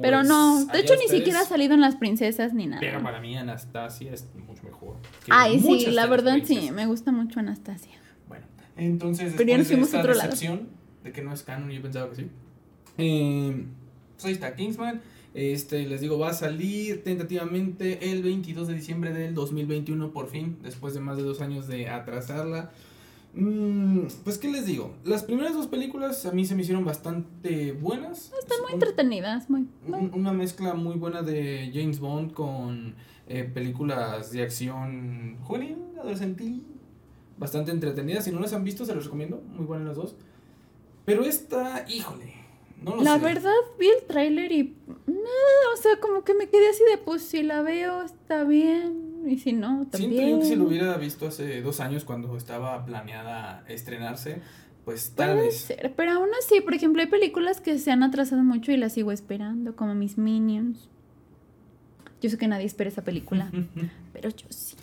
Pero Pues, no, de hecho ni siquiera ha salido en las princesas ni nada. Pero para mí Anastasia es mucho mejor. Ay, sí, la verdad sí, me gusta mucho Anastasia. Entonces Pero ya nos después de esta otro lado. decepción de que no es canon, yo pensaba que sí. Eh, pues ahí está Kingsman. Este, les digo, va a salir tentativamente el 22 de diciembre del 2021, por fin, después de más de dos años de atrasarla. Mm, pues, ¿qué les digo? Las primeras dos películas a mí se me hicieron bastante buenas. Están muy entretenidas, muy... muy- un- una mezcla muy buena de James Bond con eh, películas de acción juvenil, adolescentil, bastante entretenidas. Si no las han visto, se los recomiendo. Muy buenas las dos. Pero esta, híjole, no lo La sé. verdad, vi el tráiler y... nada, o sea, como que me quedé así de, pues si la veo está bien y si no, también. Siento yo que si lo hubiera visto hace dos años cuando estaba planeada estrenarse, pues tal Puede vez. ser, pero aún así, por ejemplo, hay películas que se han atrasado mucho y las sigo esperando, como mis Minions. Yo sé que nadie espera esa película, pero yo sí.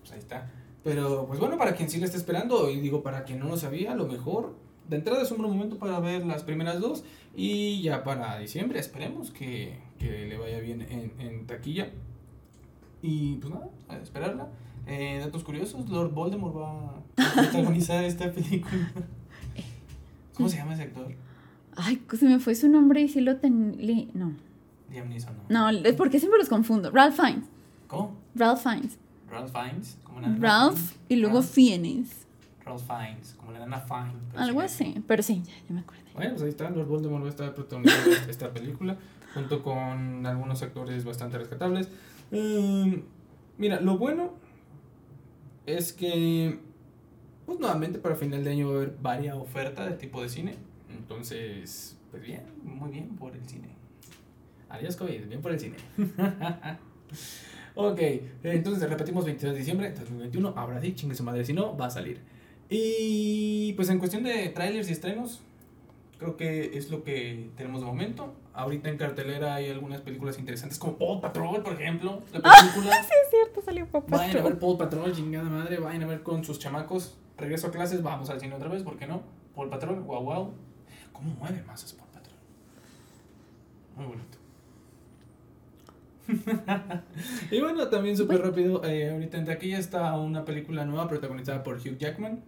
Pues ahí está. Pero, pues bueno, para quien sí la está esperando, y digo, para quien no lo sabía, a lo mejor de entrada es un buen momento para ver las primeras dos. Y ya para diciembre esperemos que, que le vaya bien en, en taquilla. Y pues nada, a esperarla. Eh, datos curiosos, Lord Voldemort va a protagonizar esta película. ¿Cómo se llama ese actor? Ay, se me fue su nombre y sí lo tenía... No, Liam Neeson, ¿no? no, es porque siempre los confundo. Ralph Fiennes. ¿Cómo? Ralph Fiennes. Ralph Fiennes, como la nana Ralph y luego Ralph, Fiennes. Ralph Fiennes, como la nana Fine. Algo así, pero sí, ya, ya me acordé. Bueno, pues ahí está, Lord Voldemort va a estar protagonizando esta- esta película, junto con algunos actores bastante rescatables. Mm, mira, lo bueno es que, pues nuevamente para final de año va a haber varias ofertas de tipo de cine. Entonces, pues bien, muy bien por el cine. Adiós COVID, bien por el cine. ok, entonces repetimos 22 de diciembre de 2021. Ahora sí, chingue su madre, si no, va a salir. Y pues en cuestión de trailers y estrenos, creo que es lo que tenemos de momento. Ahorita en cartelera hay algunas películas interesantes como Paw Patrol, por ejemplo. La película. Es cierto, salió papá. Vayan a ver Paw Patrol, chingada madre. Vayan a ver con sus chamacos. Regreso a clases, vamos al cine otra vez, ¿por qué no? Paw Patrol, wow, wow. ¿Cómo mueve masas Paw Patrol? Muy bonito. y bueno, también súper rápido, eh, ahorita en taquilla está una película nueva protagonizada por Hugh Jackman.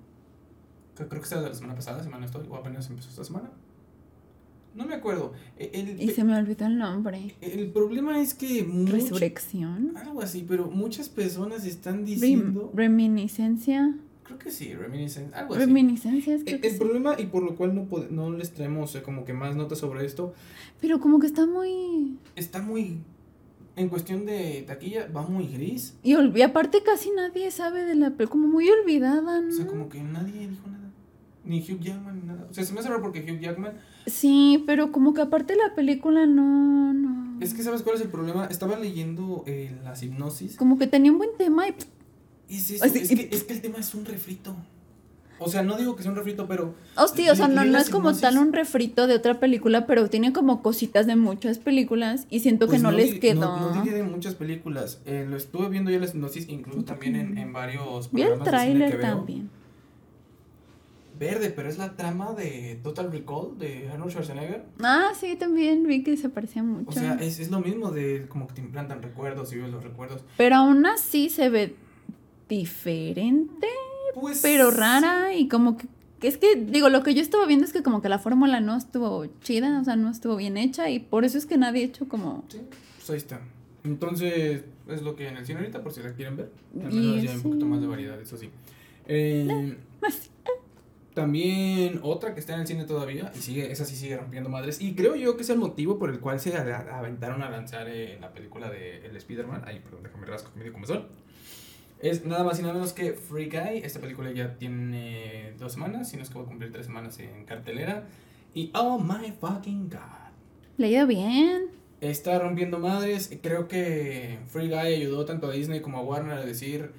Que creo que está de la semana pasada, semana estoy, o apenas empezó esta semana. No me acuerdo. Eh, El, Y se me olvidó el nombre. el problema es que Resurrección. algo así, pero muchas personas están Rem- diciendo, reminiscencia. creo que sí, reminiscencia, algo así. Reminiscencias, creo El, que el sí. problema y por lo cual no, no les traemos como que más notas sobre esto, Pero como que está muy... está muy, en cuestión de taquilla, va muy gris. Y, y aparte casi nadie sabe de la película, como muy olvidada, ¿no? O sea, como que nadie dijo nada. Ni Hugh Jackman, ni nada. O sea, se me hace raro porque Hugh Jackman, Sí, pero como que aparte la película no, no. es que ¿sabes cuál es el problema? Estaba leyendo eh, las hipnosis. Como que tenía un buen tema y... Y es, eso, Así, es, y- que, es que el tema es un refrito. O sea, no digo que sea un refrito, pero. Sí, o sea, no, no es como tal un refrito de otra película, pero tiene como cositas de muchas películas y siento Pues que no, les quedó. No, no diría de muchas películas. Eh, lo estuve viendo ya la sinopsis, incluso también en, en varios Vi el tráiler también. Verde, pero es la trama de Total Recall de Arnold Schwarzenegger. Ah, sí, también vi que se parecía mucho. O sea, es, es lo mismo de como que te implantan recuerdos y vives los recuerdos. Pero aún así se ve diferente, Pues. pero rara y como que es que digo, lo que yo estaba viendo es que como que la fórmula no estuvo chida, o sea, no estuvo bien hecha y por eso es que nadie ha hecho como Sí, pues ahí está. Entonces, es lo que en el cine ahorita, por si la quieren ver. Al menos ya hay un sí. poquito más de variedad, eso sí. Eh, Así. también otra que está en el cine todavía, y sigue, esa sí sigue rompiendo madres. Y creo yo que es el motivo por el cual se aventaron a lanzar eh, la película de El Spider-Man. Ay, perdón, déjame rasco medio comezón. Es nada más y nada menos que Free Guy. Esta película ya tiene dos semanas, si no es que va a cumplir tres semanas en cartelera. Y oh my fucking god. le ha ido bien. Está rompiendo madres. Creo que Free Guy ayudó tanto a Disney como a Warner a decir: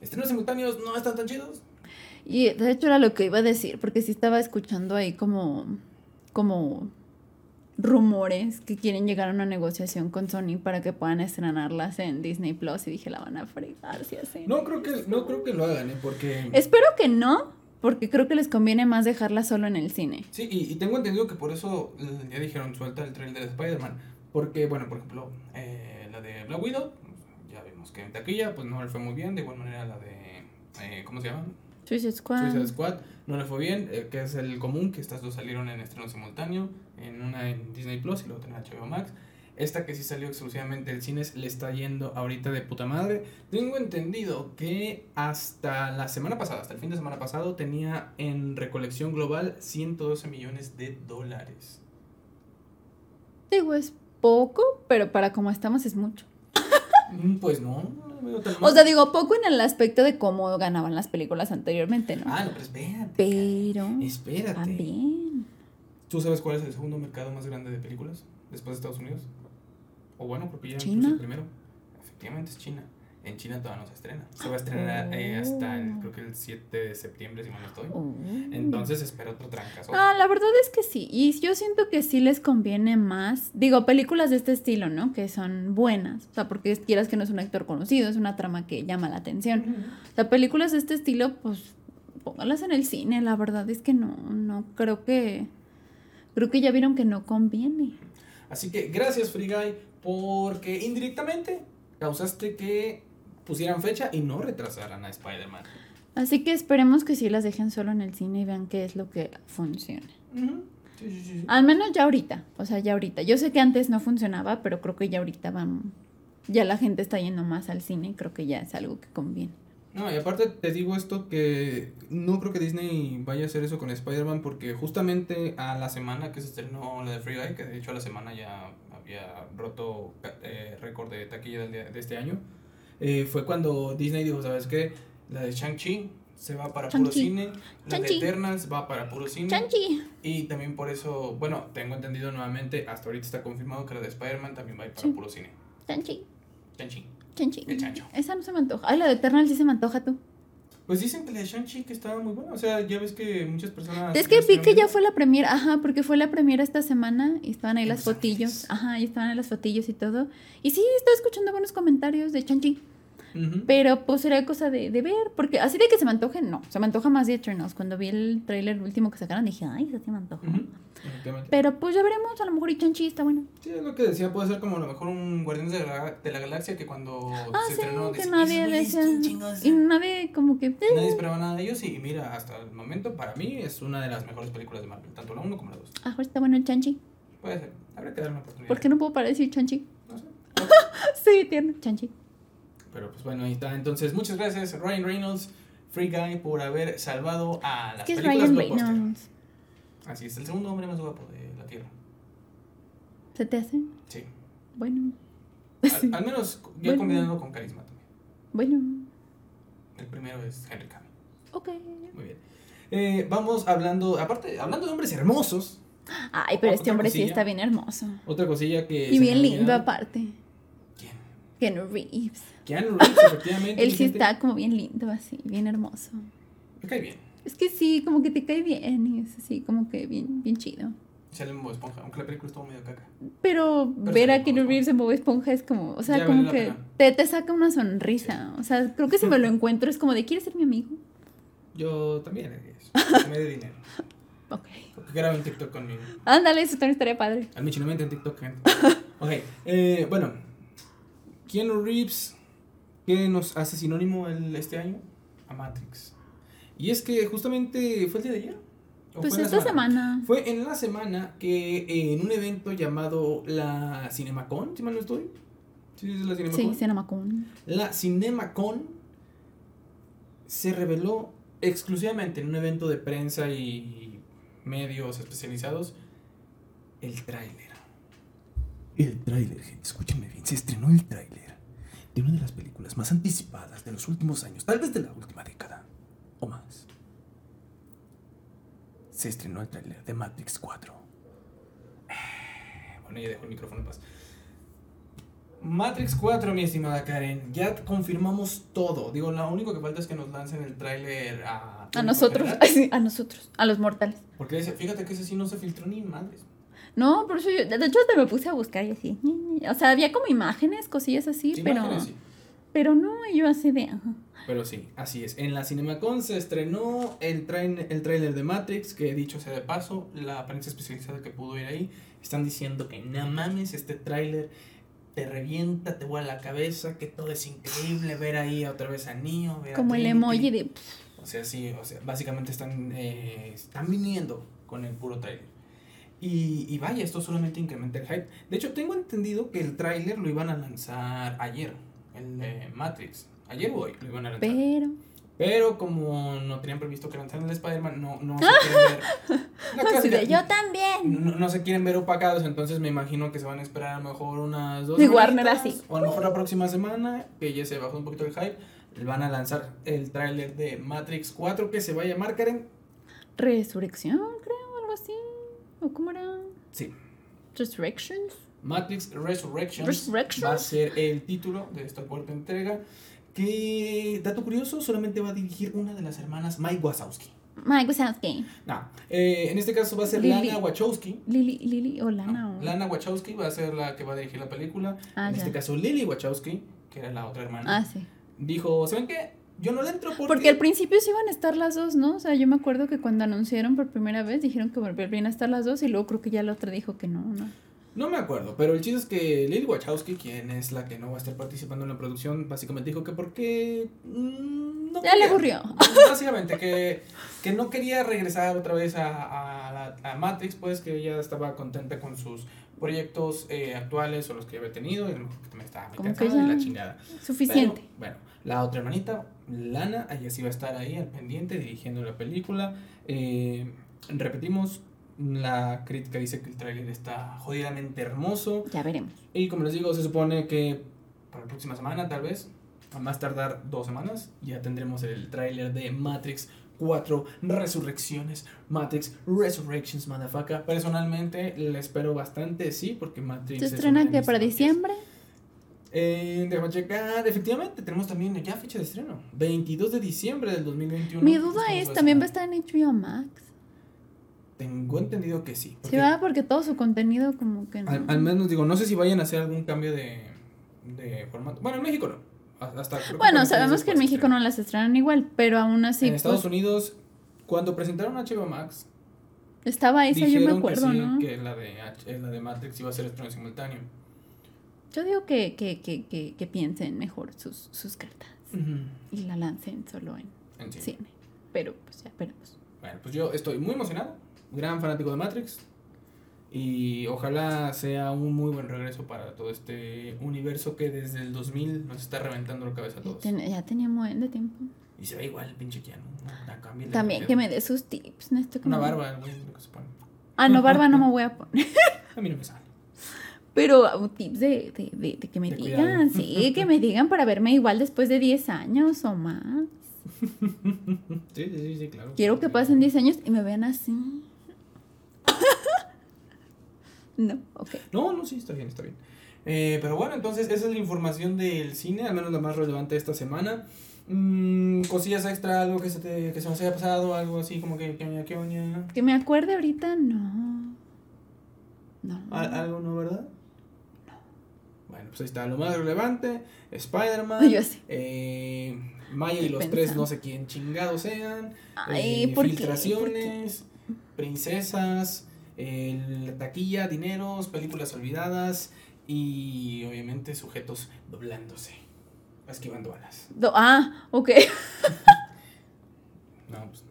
estrenos simultáneos no están tan chidos. Y de hecho era lo que iba a decir, porque sí estaba escuchando ahí como, como rumores que quieren llegar a una negociación con Sony para que puedan estrenarlas en Disney Plus y dije la van a fregar si hacen. No creo que, no creo que lo hagan, ¿eh? Porque. Espero que no, porque creo que les conviene más dejarla solo en el cine. Sí, y, y tengo entendido que por eso eh, ya dijeron suelta el trailer de Spider-Man. Porque, bueno, por ejemplo, eh, la de Black Widow, ya vimos que en taquilla, pues no le fue muy bien. De igual manera la de. eh, ¿Cómo se llama? Suicide Squad. Suicide Squad no le fue bien, eh, que es el común, que estas dos salieron en estreno simultáneo, en una en Disney Plus y luego en HBO Max. Esta que sí salió exclusivamente del cines le está yendo ahorita de puta madre. Tengo entendido que hasta la semana pasada, hasta el fin de semana pasado, tenía en recolección global 112 millones de dólares. Digo, es poco, pero para como estamos es mucho. Mm, Pues no, O sea, digo, poco en el aspecto de cómo ganaban las películas anteriormente, ¿no? Ah, no, pero espérate. Pero Espérate. también. ¿Tú sabes cuál es el segundo mercado más grande de películas después de Estados Unidos? O bueno, creo que ya ¿China? el primero. Efectivamente es China. En China todavía no se estrena. Se va a estrenar eh, hasta el, creo que el 7 de septiembre, si mal no estoy. Oh. Entonces espera otro trancazo. Ah, la verdad es que sí. Y yo siento que sí les conviene más. Digo, películas de este estilo, ¿no? Que son buenas. O sea, porque quieras que no es un actor conocido, es una trama que llama la atención. O sea, películas de este estilo, pues póngalas en el cine. La verdad es que no, no creo que. Creo que ya vieron que no conviene. Así que gracias Free Guy porque indirectamente causaste que pusieran fecha y no retrasaran a Spider-Man. Así que esperemos que sí las dejen solo en el cine y vean qué es lo que funciona. Ujú. Sí, sí, sí, sí. Al menos ya ahorita, o sea, ya ahorita. Yo sé que antes no funcionaba, pero creo que ya ahorita van, ya la gente está yendo más al cine y creo que ya es algo que conviene. No, y aparte te digo esto que no creo que Disney vaya a hacer eso con Spider-Man porque justamente a la semana que se estrenó la de Free Guy, que de hecho a la semana ya había roto eh, récord de taquilla de este año, eh, fue cuando Disney dijo, ¿sabes qué? La de Shang-Chi se va para puro cine, la de. Eternals va para puro cine. ¡Chanchi! Y también por eso, bueno, tengo entendido nuevamente, hasta ahorita está confirmado que la de Spider-Man también va a ir para Sí. puro cine. ¡Chanchi! Shang-Chi. ¡Chanchi! El chancho. Esa no se me antoja. Ay, la de Eternal sí se me antoja tú. Pues dicen que la de Shang-Chi que estaba muy buena. O sea, ya ves que muchas personas. Es que vi que ya fue la premiera, ajá, porque fue la premiera esta semana y estaban ahí En las Los fotillos. Ajá, y estaban ahí las fotillos y todo. Y sí, estaba escuchando buenos comentarios de Pero pues era cosa de, de ver, porque así de que se me antoje, no. Se me antoja más de Eternals. Cuando vi el tráiler último que sacaron dije, ay, eso sí me antoja. Pero pues ya veremos, a lo mejor y Chanchi está bueno. Sí, es lo que decía, puede ser como a lo mejor un Guardianes de la, de la Galaxia que cuando Ah, se sí, estrenó que nadie "Esos güeyes, decía. ¿quién chingados Y son?". nadie como que. eh, Nadie esperaba nada de ellos y mira, hasta el momento para mí es una de las mejores películas de Marvel, tanto la 1 como la 2. Ah, está bueno el Chanchi. Puede ser, habrá que darle una oportunidad. ¿Por qué no puedo parar de decir Chanchi? No sé. Sí, tierno, Chanchi. Pero pues bueno, ahí está. Entonces, muchas gracias Ryan Reynolds, Free Guy, por haber salvado a las ¿Qué es películas Ryan. Reynolds? Así es, el segundo hombre más guapo de la Tierra. ¿Se te hace? Sí. Bueno. Al, menos ya Bueno. combinando con carisma también. Bueno. El primero es Henry Cavill. Ok. Muy bien. Eh, vamos hablando, aparte, hablando de hombres hermosos, Ay, pero este hombre sí está bien hermoso. otra cosilla que. Y bien lindo aparte. ¿Quién? Keanu Reeves. Keanu Reeves, efectivamente. Él sí gente. está como bien lindo así, bien hermoso. Me cae bien. Es que sí, como que te cae bien y es así, como que bien, bien chido. Sale en Bob Esponja, aunque la película estuvo medio caca. Pero, Pero ver a Keanu. Reeves en Bob Esponja es como, o sea, Ya como que te, te saca una sonrisa. O sea, creo que si me lo encuentro es como de, ¿quieres ser mi amigo? Yo también eso. Me dé dinero. Ok. Porque graben TikTok conmigo. Ándale, eso también estaría padre. Al Michinamente en TikTok, gente. Ok, eh, bueno. Keanu Reeves, ¿qué nos hace sinónimo el, este año? A Matrix. Y es que justamente fue el día de ayer. ¿O Pues esta semana. Fue en la semana que eh, en un evento llamado la CinemaCon, si mal no estoy. ¿Sí es la CinemaCon? Sí, Cinemacon. La CinemaCon se reveló exclusivamente en un evento de prensa y medios especializados el tráiler. El tráiler, gente, escúchenme bien, se estrenó el tráiler de una de las películas más anticipadas de los últimos años, tal vez de la última década o más. Se estrenó el tráiler de Matrix 4. Eh, Bueno, ya dejo el micrófono en paz. Matrix 4, mi estimada Karen, ya confirmamos todo. Digo, lo único que falta es que nos lancen el tráiler a... A nosotros, a nosotros, a los mortales. Porque fíjate que ese sí no se filtró ni madres. No, por eso yo, de hecho me puse a buscar y así. O sea, había como imágenes, cosillas así, Sí, pero, imágenes, sí. pero no, yo así de, ajá. Pero sí, así es. En la CinemaCon se estrenó el, train, el tráiler de Matrix, que dicho sea de paso, la prensa especializada que pudo ir ahí, están diciendo que no mames, este tráiler te revienta, te vuela la cabeza, que todo es increíble, ver ahí otra vez a Neo, ver a como el emoji de, O sea, sí, o sea, básicamente están, eh, están viniendo con el puro tráiler. Y, y vaya, esto solamente incrementa el hype. De hecho, tengo entendido que el tráiler lo iban a lanzar ayer, el de Matrix. Ayer o hoy lo iban a lanzar. pero, Pero como no tenían previsto que lanzaran el Spider-Man, no, no se quieren ver. de, yo también. no, no se quieren ver opacados, entonces me imagino que se van a esperar a lo mejor unas dos Y Warner así. O a lo mejor la próxima semana, que ya se bajó un poquito el hype, van a lanzar el tráiler de Matrix 4 que se va a llamar Karen. Resurrección, creo. ¿O cómo era? Sí. Resurrections. Matrix Resurrections, Resurrections. va a ser el título de esta cuarta entrega. Que, dato curioso, solamente va a dirigir una de las hermanas Mike Wazowski. Mike Wazowski. No, eh, en este caso va a ser. Lana Wachowski. Lili, Lili o Lana. No, Lana Wachowski va a ser la que va a dirigir la película. Ah, en ya. este caso, Lily Wachowski, que era la otra hermana, Ah, sí. dijo: ¿Saben qué? Yo no le entro porque. Porque al principio sí iban a estar las dos, ¿no? O sea, yo me acuerdo que cuando anunciaron por primera vez dijeron que volvían a estar las dos y luego creo que ya la otra dijo que no, ¿no? No me acuerdo, pero el chiste es que Lily Wachowski, quien es la que no va a estar participando en la producción, básicamente dijo que porque. mm, no Ya le aburrió. Básicamente, que, que no quería regresar otra vez a, a, la- a Matrix, pues que ella estaba contenta con sus proyectos eh, actuales o los que había tenido, y también estaba muy cansada de la chingada. Suficiente. Pero, bueno, la otra hermanita, Lana, ella sí va a estar ahí al pendiente dirigiendo la película. Eh, repetimos, la crítica dice que el tráiler está jodidamente hermoso. Ya veremos. Y como les digo, se supone que para la próxima semana, tal vez, a más tardar dos semanas, ya tendremos el tráiler de Matrix 4 Resurrecciones. Matrix Resurrections, motherfucker. Personalmente, le espero bastante, sí, porque Matrix. ¿Se es estrena que para diciembre? Eh, déjame checar. Efectivamente, tenemos también ya fecha de estreno: 22 de diciembre del 2021. Mi duda es, ¿también va a estar en HBO Max? Tengo entendido que sí. Sí, porque va, porque todo su contenido como que no. Al, al menos digo, no sé si vayan a hacer algún cambio de, de formato. Bueno, en México no. Hasta que Bueno, sabemos que en México no las estrenan igual, pero aún así en Estados pues, Unidos, cuando presentaron HBO Max, estaba esa, yo me acuerdo, que sí, ¿no? que la de, H- la de Matrix iba a ser estreno simultáneo. Yo digo que, que, que, que, piensen mejor sus, sus cartas y la lancen solo en cine. Pero pues ya veremos. Bueno, pues yo estoy muy emocionado, gran fanático de Matrix. Y ojalá sea un muy buen regreso para todo este universo que desde el 2000 nos está reventando la cabeza a todos. ten- ya tenía un buen de tiempo. Y se ve igual pinche Keanu. También que me dé sus tips. necesito que Una me- barba, güey, lo que se pone. Ah, no, barba no me voy a poner. A mí no me sale. Pero uh, tips de, de, de, de que me digan, cuidado. sí, que me digan para verme igual después de 10 años o más. Sí, sí, sí, claro. Quiero que pasen 10 años y me vean así. no, ok. No, no, sí, está bien, está bien. Eh, pero bueno, entonces esa es la información del cine, al menos la más relevante de esta semana. Mm, cosillas extra, algo que se, te, que se nos haya pasado, algo así como que, que, que, oña. Que me acuerde ahorita, no. No. Al- Algo no, ¿verdad? Bueno, pues ahí está, lo más relevante, Spider-Man, Yo eh, Maya y los tres, no sé quién chingados sean, Ay, eh, ¿por qué? filtraciones, princesas, la taquilla, dineros, películas olvidadas y obviamente sujetos doblándose, esquivando balas. Do- ah, ok. No, pues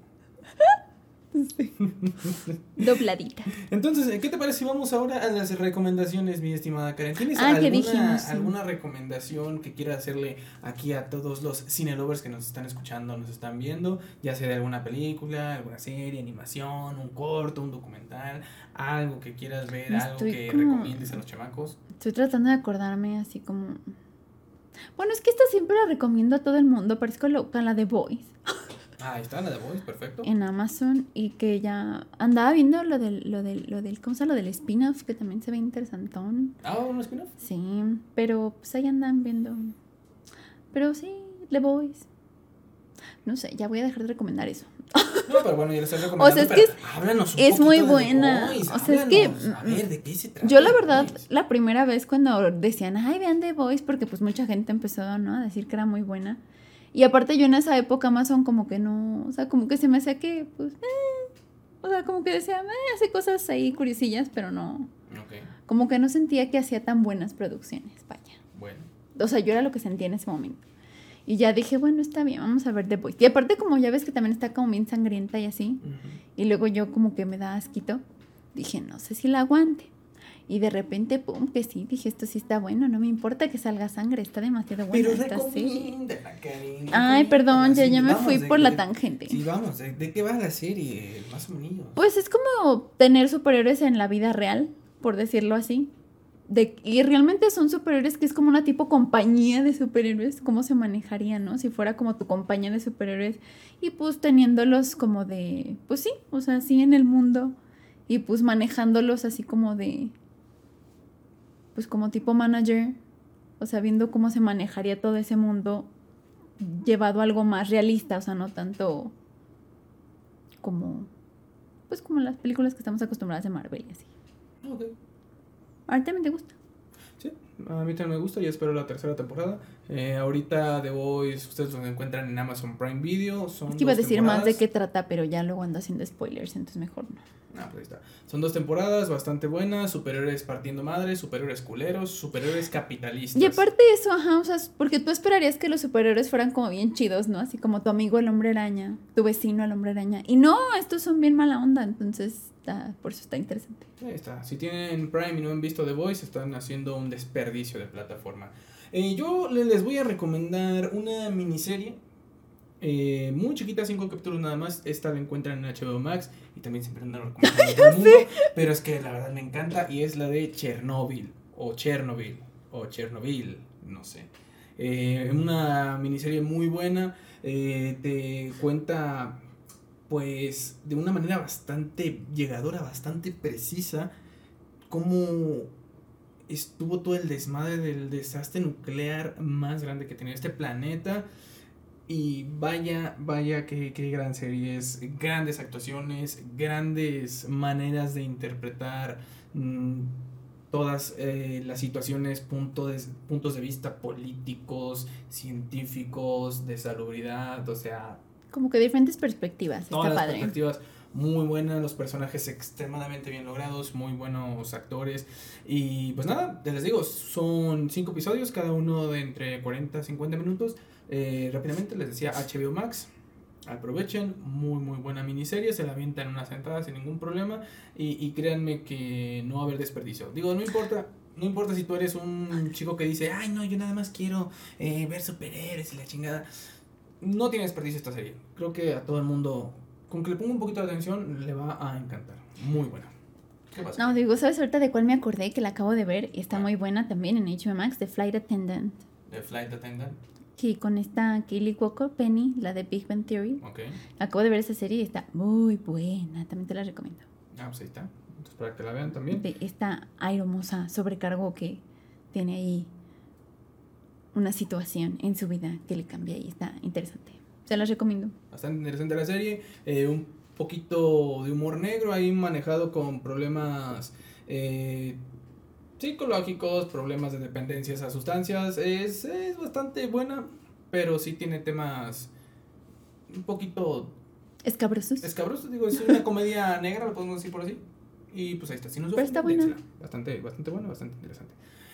Dobladita. Entonces, ¿qué te parece si vamos ahora a las recomendaciones, mi estimada Karen? ¿Tienes Ah, alguna, dijimos, sí. alguna recomendación que quieras hacerle aquí a todos los cinelovers que nos están escuchando, nos están viendo? Ya sea de alguna película, alguna serie, animación, un corto, un documental, algo que quieras ver, algo que como- recomiendes a los chamacos. Estoy tratando de acordarme así como... Bueno, es que esta siempre la recomiendo a todo el mundo. Parezco loca, la de Boys. Ah, ahí está, la de Voice, perfecto. En Amazon. Y que ya andaba viendo lo del, lo del, lo del, ¿cómo se llama? Lo del spin-off, que también se ve interesantón. Ah, un spin-off. Sí, pero pues ahí andan viendo. Pero sí, The Boys. No sé, ya voy a dejar de recomendar eso. No, pero bueno, ya le estoy recomendando. O sea, es que háblanos un es muy buena. O sea, es que, A ver, ¿de qué se trata? Yo la verdad, la primera vez cuando decían, ay, vean The Voice, porque pues mucha gente empezó ¿no? a decir que era muy buena. Y aparte yo en esa época Amazon como que no, o sea, como que se me hacía que, pues, eh, o sea, como que decía, eh, hace cosas ahí curiosillas, pero no, como que no sentía que hacía tan buenas producciones, vaya. bueno. O sea, yo era lo que sentía en ese momento. Y ya dije, bueno, está bien, vamos a ver The Voice. Y aparte como ya ves que también está como bien sangrienta y así, y luego yo como que me da asquito. Dije, no sé si la aguante. Y de repente, pum, que sí, dije, esto sí está bueno, no me importa que salga sangre, está demasiado buena Pero esta serie. Karen. Ay, perdón, ya, ya me fui por la tangente. Sí, vamos, ¿de, qué va la serie? Más o menos. Pues es como tener superhéroes en la vida real, por decirlo así. De, y realmente son superhéroes que es como una tipo compañía de superhéroes, cómo se manejaría, ¿no? Si fuera como tu compañía de superhéroes y pues teniéndolos como de, pues sí, o sea, sí en el mundo y pues manejándolos así como de, pues como tipo manager, o sea, viendo cómo se manejaría todo ese mundo llevado a algo más realista, o sea, no tanto como, pues como las películas que estamos acostumbradas de Marvel y así. Ok. ¿A ti también te gusta? Sí, a mí también me gusta y espero la tercera temporada. Eh, ahorita The Voice, ustedes los encuentran en Amazon Prime Video. Son Es que iba a decir más de qué trata, pero ya luego ando haciendo spoilers, entonces mejor no. Ah, pues ahí está. Son dos temporadas bastante buenas, superhéroes partiendo madres, superhéroes culeros, superhéroes capitalistas. Y aparte de eso, ajá, o sea, porque tú esperarías que los superhéroes fueran como bien chidos, ¿no? Así como tu amigo el hombre araña, tu vecino el hombre araña. Y no, estos son bien mala onda, entonces está, por eso está interesante. Ahí está. Si tienen Prime y no han visto The Voice, están haciendo un desperdicio de plataforma. Eh, yo le- les voy a recomendar una miniserie. Eh, muy chiquita, cinco capítulos nada más. Esta la encuentran en HBO Max y también siempre andan recomendando a todo el mundo. Pero es que la verdad me encanta y es la de Chernobyl o Chernobyl o Chernobyl, no sé. Eh, una miniserie muy buena. eh, te cuenta pues de una manera bastante llegadora, bastante precisa, cómo estuvo todo el desmadre del desastre nuclear más grande que tenía este planeta. Y vaya, vaya, qué, qué gran serie es. Grandes actuaciones, grandes maneras de interpretar mm, todas eh, las situaciones, punto de- puntos de vista políticos, científicos, de salubridad, o sea, Como que diferentes perspectivas, todas está las padre. perspectivas muy buenas, los personajes extremadamente bien logrados, muy buenos actores. Y pues nada, te les digo, son cinco episodios, cada uno de entre 40 a 50 minutos. Eh, rápidamente les decía HBO Max. Aprovechen, muy muy buena miniserie, se la avientan en una sentada sin ningún problema y, y créanme que no va a haber desperdicio. Digo, no importa, no importa si tú eres un chico que dice, ay no, yo nada más quiero eh, ver superhéroes y la chingada. No tiene desperdicio esta serie. Creo que a todo el mundo, con que le ponga un poquito de atención, le va a encantar. Muy buena. ¿Qué pasa? No, digo, ¿sabes ahorita de cuál me acordé? Que la acabo de ver y está muy buena también en HBO Max, The Flight Attendant. The Flight Attendant. Que con esta Kelly Walker Penny, la de Big Bang Theory. Ok. Acabo de ver esa serie y está muy buena, también te la recomiendo. Ah, pues ahí está. Entonces, para que la vean también. De esta aeromosa sobrecargo que tiene ahí una situación en su vida que le cambia y está interesante. Se las recomiendo. Bastante interesante la serie. eh, un poquito de humor negro ahí manejado con problemas eh, psicológicos, problemas de dependencias a sustancias. Es, es bastante buena, pero sí tiene temas un poquito Escabrosos. escabrosos. Digo, es una comedia negra, lo podemos decir por así. Y pues ahí está. Si Pero está buena. Bastante, bastante buena, bastante interesante.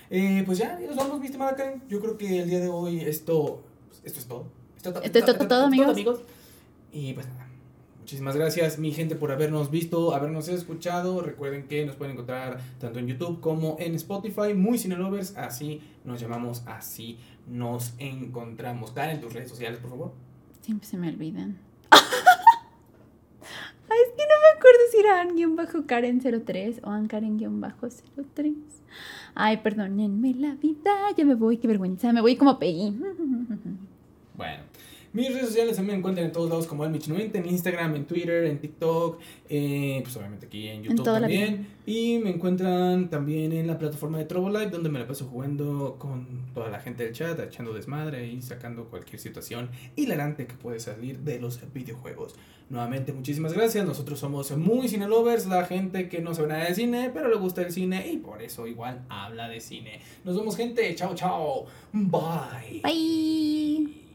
Eh, pues ya, nos vamos, mi estimada Karen. Yo creo que el día de hoy esto, pues, esto es todo. Esto, Esto es todo, todo, amigos. Y pues nada. Muchísimas gracias, mi gente, por habernos visto, habernos escuchado. Recuerden que nos pueden encontrar tanto en YouTube como en Spotify, muy Cinelovers. Así nos llamamos, así nos encontramos. Karen, tus redes sociales, por favor. Siempre se me olvidan. Ay, es que no me acuerdo si era An-Karen03 o An-Karen-03. Ay, perdónenme la vida. Ya me voy, qué vergüenza. Me voy como Peggy. Bueno, mis redes sociales también me encuentran en todos lados como Elmich90, en Instagram, en Twitter, en TikTok, eh, pues obviamente aquí en YouTube también. Y me encuentran también en la plataforma de Trovo Live, donde me la paso jugando con toda la gente del chat, echando desmadre y sacando cualquier situación hilarante que puede salir de los videojuegos. Nuevamente, muchísimas gracias. Nosotros somos muy cinelovers, la gente que no sabe nada de cine, pero le gusta el cine y por eso igual habla de cine. Nos vemos, gente. Chao, chao. Bye. Bye.